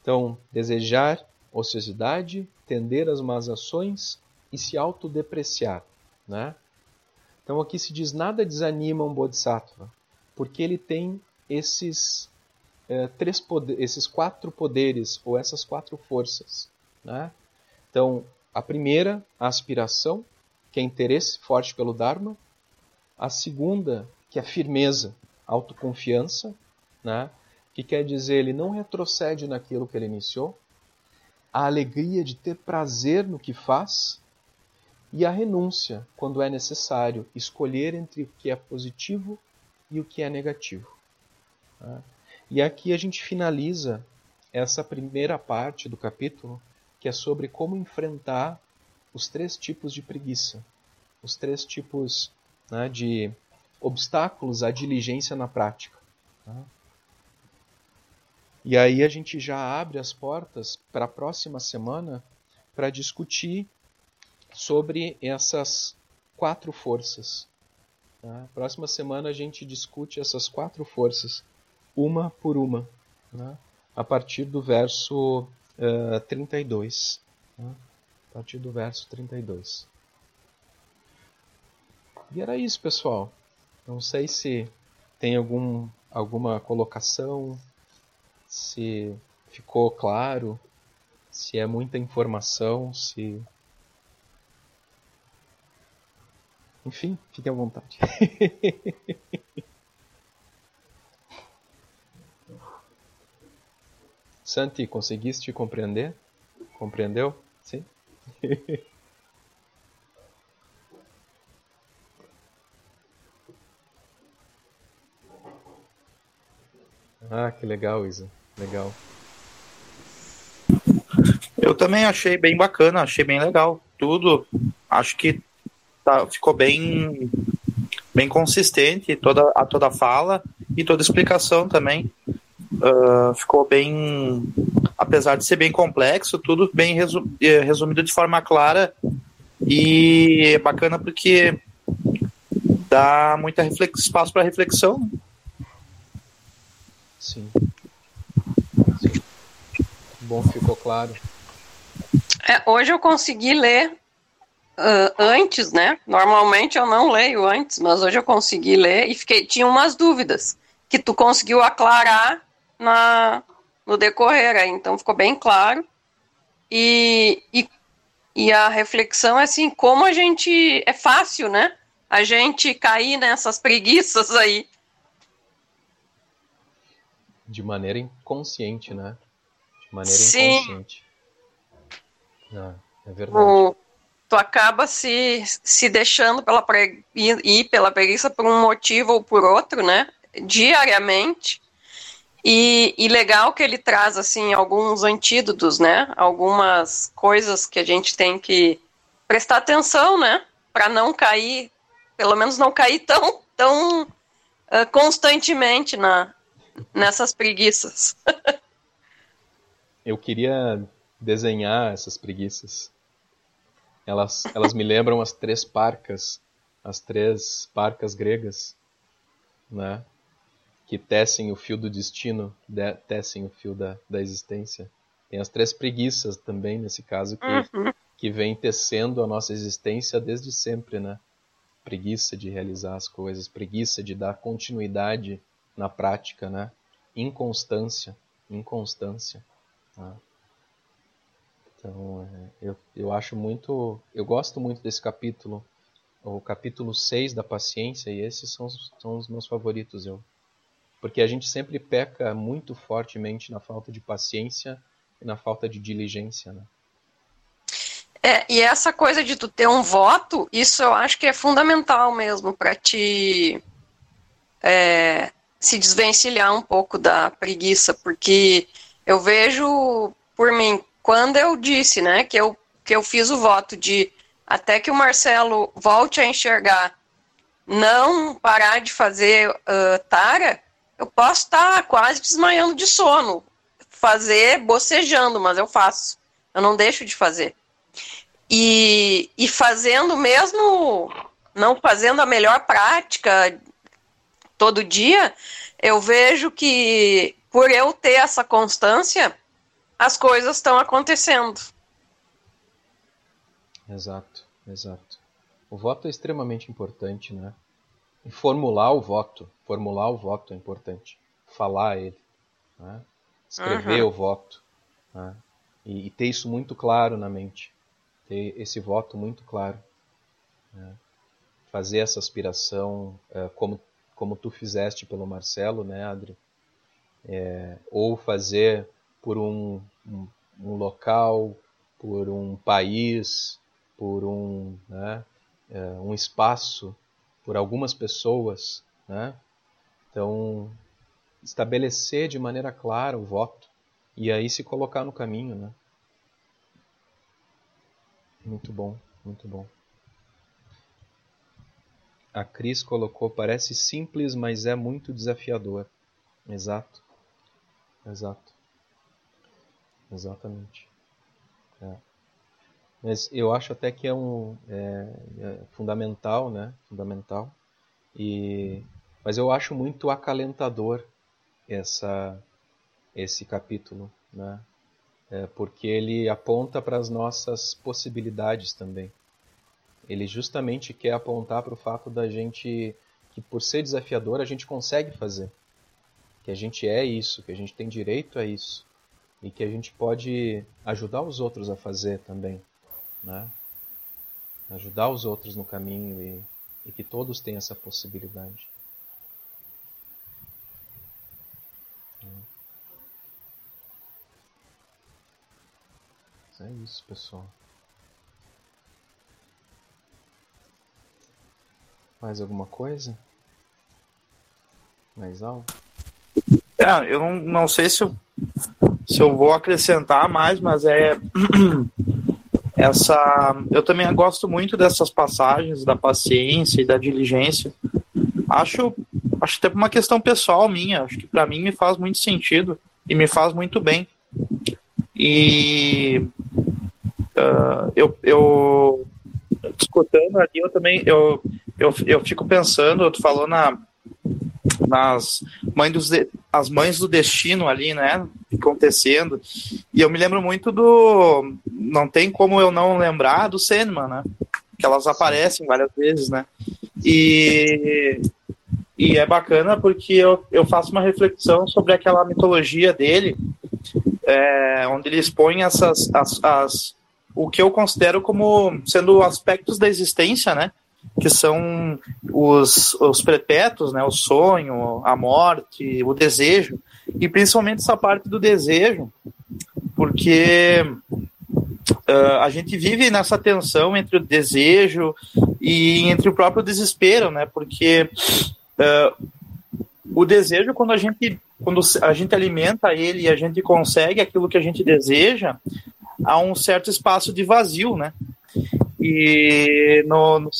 A: Então, desejar ociosidade, tender às más ações e se autodepreciar. Né? Então aqui se diz nada desanima um bodhisattva, porque ele tem esses é, três poder, esses quatro poderes ou essas quatro forças. Né? Então a primeira, a aspiração, que é interesse forte pelo Dharma. A segunda, que é firmeza, autoconfiança, né? que quer dizer ele não retrocede naquilo que ele iniciou. A alegria de ter prazer no que faz e a renúncia, quando é necessário escolher entre o que é positivo e o que é negativo. Tá? E aqui a gente finaliza essa primeira parte do capítulo, que é sobre como enfrentar os três tipos de preguiça, os três tipos né, de obstáculos à diligência na prática. Tá? E aí a gente já abre as portas para a próxima semana para discutir sobre essas quatro forças. Tá? Próxima semana a gente discute essas quatro forças, uma por uma, né? a partir do verso uh, 32. Né? A partir do verso 32. E era isso, pessoal. Não sei se tem algum, alguma colocação, se ficou claro, se é muita informação, se Enfim, fiquem à vontade. Santi, conseguiste compreender? Compreendeu? Sim? ah, que legal, Isa. Legal.
C: Eu também achei bem bacana, achei bem legal. Tudo. Acho que tá, ficou bem bem consistente toda a toda fala e toda explicação também uh, ficou bem apesar de ser bem complexo tudo bem resu eh, resumido de forma clara e é bacana porque dá muita espaço para reflexão
A: sim bom ficou claro
D: é, hoje eu consegui ler uh, antes, né? Normalmente eu não leio antes, mas hoje eu consegui ler e fiquei tinha umas dúvidas que tu conseguiu aclarar na no decorrer, aí, então ficou bem claro. E, e, e a reflexão é assim, como a gente é fácil, né? A gente cair nessas preguiças aí.
A: De maneira inconsciente, né? Maneira Sim. inconsciente. Ah, é verdade. O,
D: tu acaba se, se deixando pela pre, ir pela preguiça por um motivo ou por outro, né? Diariamente. E, e legal que ele traz assim alguns antídotos, né? Algumas coisas que a gente tem que prestar atenção, né? Para não cair, pelo menos não cair tão, tão uh, constantemente na, nessas preguiças.
A: Eu queria desenhar essas preguiças elas, elas me lembram as três parcas, as três parcas gregas, né? Que tecem o fio do destino, de, tecem o fio da, da existência. Tem as três preguiças também, nesse caso, que, uhum. que vem tecendo a nossa existência desde sempre, né? Preguiça de realizar as coisas, preguiça de dar continuidade na prática, né? Inconstância, inconstância. Né? Então, é, eu, eu acho muito. Eu gosto muito desse capítulo, o capítulo 6 da paciência, e esses são, são os meus favoritos. Eu, porque a gente sempre peca muito fortemente na falta de paciência e na falta de diligência. Né?
D: É, e essa coisa de tu ter um voto, isso eu acho que é fundamental mesmo para te é, se desvencilhar um pouco da preguiça, porque eu vejo por mim, quando eu disse, né, que eu, que eu fiz o voto de até que o Marcelo volte a enxergar, não parar de fazer uh, tara, eu posso estar quase desmaiando de sono, fazer bocejando, mas eu faço, eu não deixo de fazer. E, e fazendo mesmo, não fazendo a melhor prática todo dia, eu vejo que por eu ter essa constância, as coisas estão acontecendo.
A: Exato, exato. O voto é extremamente importante, né? E formular o voto, formular o voto é importante. Falar ele, né? escrever uhum. o voto, né? e, e, ter isso muito claro na mente, ter esse voto muito claro, né? fazer essa aspiração é, como como tu fizeste pelo Marcelo, né, Adri? É, ou fazer por um, um, um local, por um país, por um, né, é, um espaço, por algumas pessoas, né? Então, estabelecer de maneira clara o voto e aí se colocar no caminho, né? Muito bom, muito bom. A Cris colocou, parece simples, mas é muito desafiador. Exato. Exato. Exatamente. É. Mas eu acho até que é um é, é fundamental, né? Fundamental. E mas eu acho muito acalentador essa esse capítulo, né? É, porque ele aponta para as nossas possibilidades também. Ele justamente quer apontar para o fato da gente que por ser desafiador a gente consegue fazer, que a gente é isso, que a gente tem direito a isso e que a gente pode ajudar os outros a fazer também né? ajudar os outros no caminho e, e que todos tenham essa possibilidade. É isso, pessoal. Mais alguma coisa? Mais algo?
C: É, eu não, não sei se eu, se eu vou acrescentar mais, mas é essa eu também gosto muito dessas passagens da paciência e da diligência. Acho acho até uma questão pessoal minha acho que para mim me faz muito sentido e me faz muito bem. E uh, eu, eu escutando ali eu também eu, eu, eu fico pensando tu falou na nas mães dos de, as mães do destino ali, né, acontecendo. E eu me lembro muito do não tem como eu não lembrar do Sandman, né? Que elas aparecem várias vezes, né? E e é bacana porque eu, eu faço uma reflexão sobre aquela mitologia dele, é, onde ele expõe essas as, as o que eu considero como sendo aspectos da existência, né? Que são os, os perpétuos, né, o sonho, a morte, o desejo, e principalmente essa parte do desejo, porque uh, a gente vive nessa tensão entre o desejo e entre o próprio desespero, né, porque uh, o desejo, quando a gente quando a gente alimenta ele e a gente consegue aquilo que a gente deseja, há um certo espaço de vazio, né? E no, no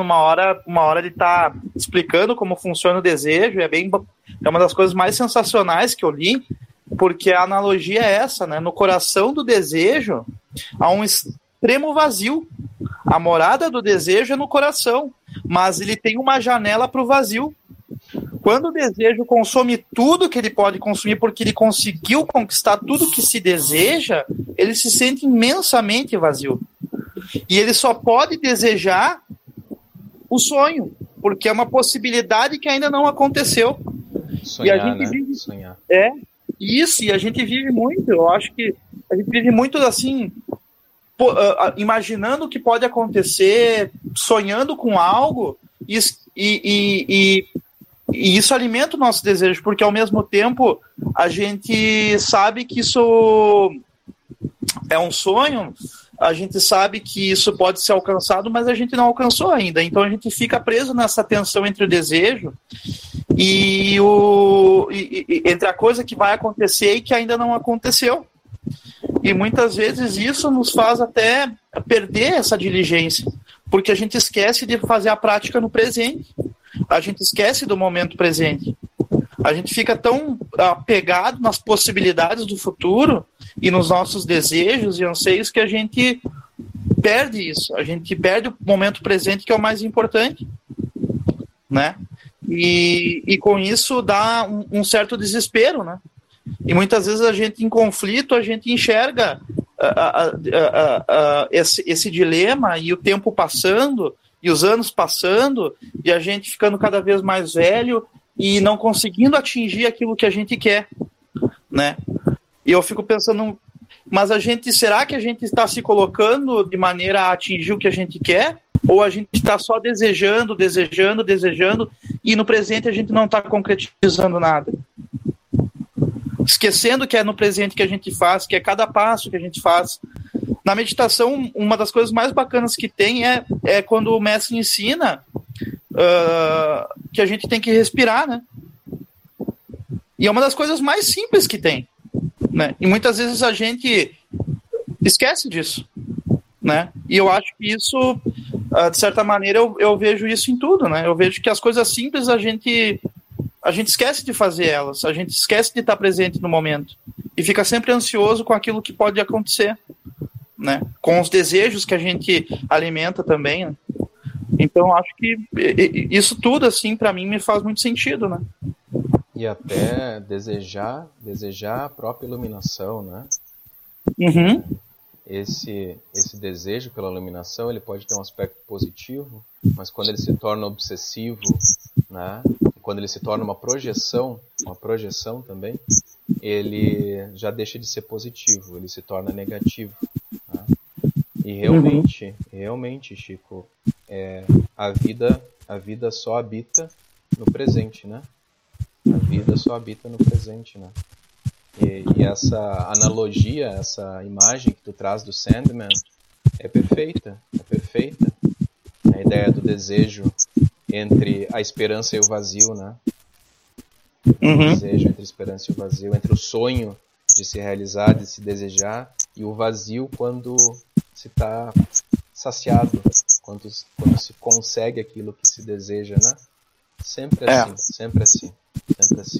C: uma hora, uma hora ele tá explicando como funciona o desejo, é bem é uma das coisas mais sensacionais que eu li, porque a analogia é essa, né? No coração do desejo há um extremo vazio. A morada do desejo é no coração, mas ele tem uma janela para o vazio. Quando o desejo consome tudo que ele pode consumir, porque ele conseguiu conquistar tudo que se deseja, ele se sente imensamente vazio. E ele só pode desejar o sonho, porque é uma possibilidade que ainda não aconteceu.
A: Sonhar, e a gente né? vive, Sonhar.
C: É, isso, e a gente vive muito, eu acho que a gente vive muito assim, imaginando o que pode acontecer, sonhando com algo, e, e, e, e, isso alimenta o nosso desejo, porque ao mesmo tempo a gente sabe que isso é um sonho, a gente sabe que isso pode ser alcançado, mas a gente não alcançou ainda. Então a gente fica preso nessa tensão entre o desejo e, o, e, e, entre a coisa que vai acontecer e que ainda não aconteceu. E muitas vezes isso nos faz até perder essa diligência, porque a gente esquece de fazer a prática no presente. A gente esquece do momento presente. A gente fica tão apegado nas possibilidades do futuro e nos nossos desejos e anseios que a gente perde isso. A gente perde o momento presente, que é o mais importante. Né? E, e com isso dá um, um certo desespero, né? E muitas vezes a gente, em conflito, a gente enxerga uh, uh, uh, esse, esse dilema e o tempo passando e os anos passando e a gente ficando cada vez mais velho e não conseguindo atingir aquilo que a gente quer, né? E eu fico pensando, mas a gente, será que a gente está se colocando de maneira a atingir o que a gente quer? Ou a gente está só desejando, desejando, desejando e no presente a gente não está concretizando nada? Esquecendo que é no presente que a gente faz, que é cada passo que a gente faz. Na meditação, uma das coisas mais bacanas que tem é, é quando o mestre ensina uh, que a gente tem que respirar, né? E é uma das coisas mais simples que tem, né? E muitas vezes a gente esquece disso, né? E eu acho que isso, uh, de certa maneira, eu, eu vejo isso em tudo, né? Eu vejo que as coisas simples a gente a gente esquece de fazer elas, a gente esquece de estar presente no momento e fica sempre ansioso com aquilo que pode acontecer, né? Com os desejos que a gente alimenta também. Né? Então acho que isso tudo assim para mim me faz muito sentido, né?
A: E até desejar, desejar a própria iluminação, né?
C: Uhum.
A: Esse esse desejo pela iluminação, ele pode ter um aspecto positivo, mas quando ele se torna obsessivo, né? Quando ele se torna uma projeção, uma projeção também, ele já deixa de ser positivo, ele se torna negativo. Né? E realmente, uhum. realmente, Chico, é, a vida a vida só habita no presente, né? A vida só habita no presente, né? E, e, essa analogia, essa imagem que tu traz do Sandman é perfeita, é perfeita. A ideia do desejo entre a esperança e o vazio, né? Uhum. O desejo entre a esperança e o vazio, entre o sonho de se realizar, de se desejar, e o vazio quando se está saciado, quando, quando se consegue aquilo que se deseja, né? Sempre é. assim, sempre assim, sempre assim.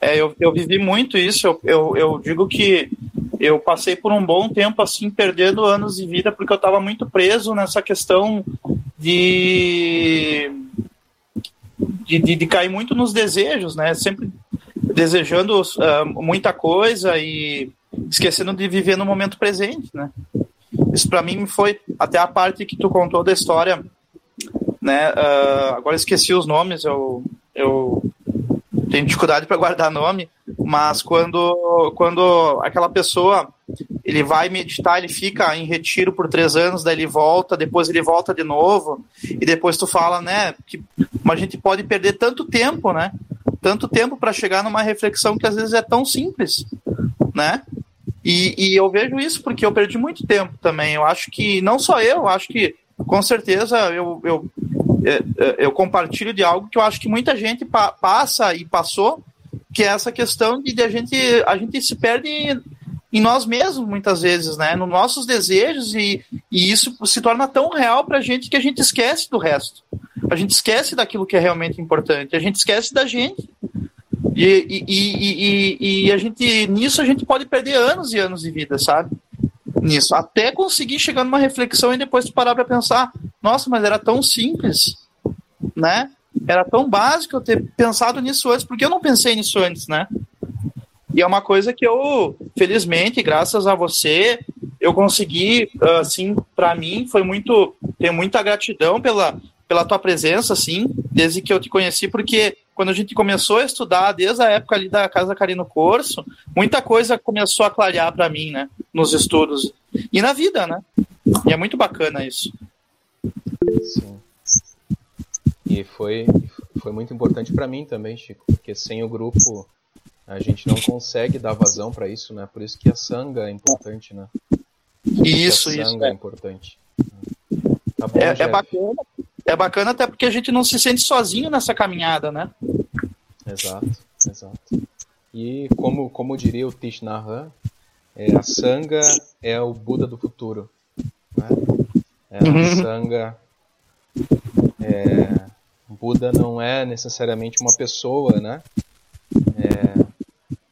C: É, eu, eu vivi muito isso, eu, eu, eu digo que eu passei por um bom tempo assim, perdendo anos de vida, porque eu estava muito preso nessa questão de, de, de, de, cair muito nos desejos, né? Sempre desejando uh, muita coisa e esquecendo de viver no momento presente, né? Isso para mim foi até a parte que tu contou da história, né? Uh, agora esqueci os nomes, eu, eu tenho dificuldade para guardar nome, mas quando, quando aquela pessoa ele vai meditar, ele fica em retiro por três anos, daí ele volta, depois ele volta de novo, e depois tu fala, né, que a gente pode perder tanto tempo, né? Tanto tempo para chegar numa reflexão que às vezes é tão simples, né? E, e eu vejo isso porque eu perdi muito tempo também. Eu acho que, não só eu, acho que com certeza eu, eu, é, é, eu compartilho de algo que eu acho que muita gente pa passa e passou, que é essa questão de, de a gente a gente se perde em nós mesmos muitas vezes, né? Nos nossos desejos e, e isso se torna tão real para a gente que a gente esquece do resto. A gente esquece daquilo que é realmente importante. A gente esquece da gente. E, e, e, e, a gente, nisso a gente pode perder anos e anos de vida, sabe? Nisso. Até conseguir chegar numa reflexão e depois parar para pensar, nossa, mas era tão simples, né? Era tão básico eu ter pensado nisso antes, porque eu não pensei nisso antes, né? E é uma coisa que eu, felizmente, graças a você, eu consegui, assim, para mim, foi muito, tenho muita gratidão pela, pela tua presença, assim, desde que eu te conheci, porque quando a gente começou a estudar, desde a época ali da Casa Carino Corso, muita coisa começou a clarear para mim, né, nos estudos e na vida, né? E é muito bacana isso.
A: Sim. E foi, foi muito importante para mim também, Chico, porque sem o grupo a gente não consegue dar vazão para isso, né? Por isso que a sanga é importante, né?
C: Isso,
A: a
C: isso.
A: sanga é, é importante.
C: Tá bom, é, é bacana é bacana até porque a gente não se sente sozinho nessa caminhada, né?
A: Exato, exato. E como, como diria o Thich Nhat Hanh, é, a Sangha é o Buda do futuro. Né? É, uhum. A Sangha é, Buda não é necessariamente uma pessoa, né? É,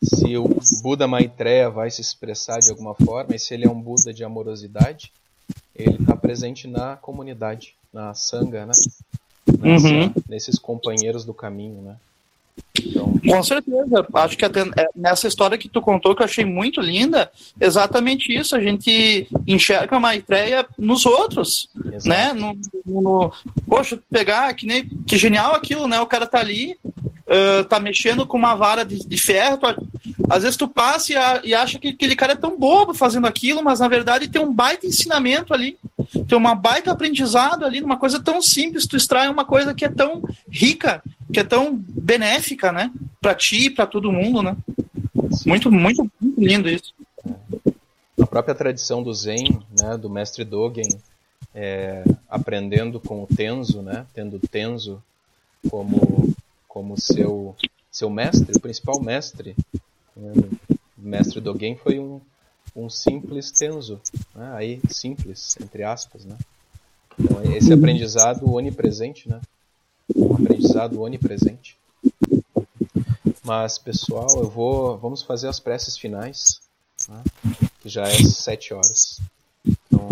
A: se o Buda Maitreya vai se expressar de alguma forma, e se ele é um Buda de amorosidade, ele está presente na comunidade, na Sangha, né? Nessa, uhum. Nesses companheiros do caminho, né?
C: Então... Com certeza. Acho que até é, nessa história que tu contou, que eu achei muito linda, exatamente isso. A gente enxerga a Maitreya nos outros, Exato. né? No, no, poxa, pegar, que, nem, que genial aquilo, né? O cara tá ali, uh, tá mexendo com uma vara de, de ferro. Tu, às vezes tu passa e, a, e, acha que aquele cara é tão bobo fazendo aquilo, mas na verdade tem um baita ensinamento ali, tem uma baita aprendizado ali, numa coisa tão simples, tu extrai uma coisa que é tão rica, que é tão benéfica, né? Para ti e para todo mundo, né? Muito, muito, muito lindo isso.
A: A própria tradição do Zen, né, do mestre Dogen, é, aprendendo com o Tenzo, né, tendo o Tenzo como como seu seu mestre, o principal mestre. Né, o mestre Dogen foi um, um simples Tenzo, né, aí simples entre aspas, né. Então esse aprendizado onipresente, né, um aprendizado onipresente. Mas, pessoal, eu vou. Vamos fazer as preces finais, né? que já é sete horas. Então,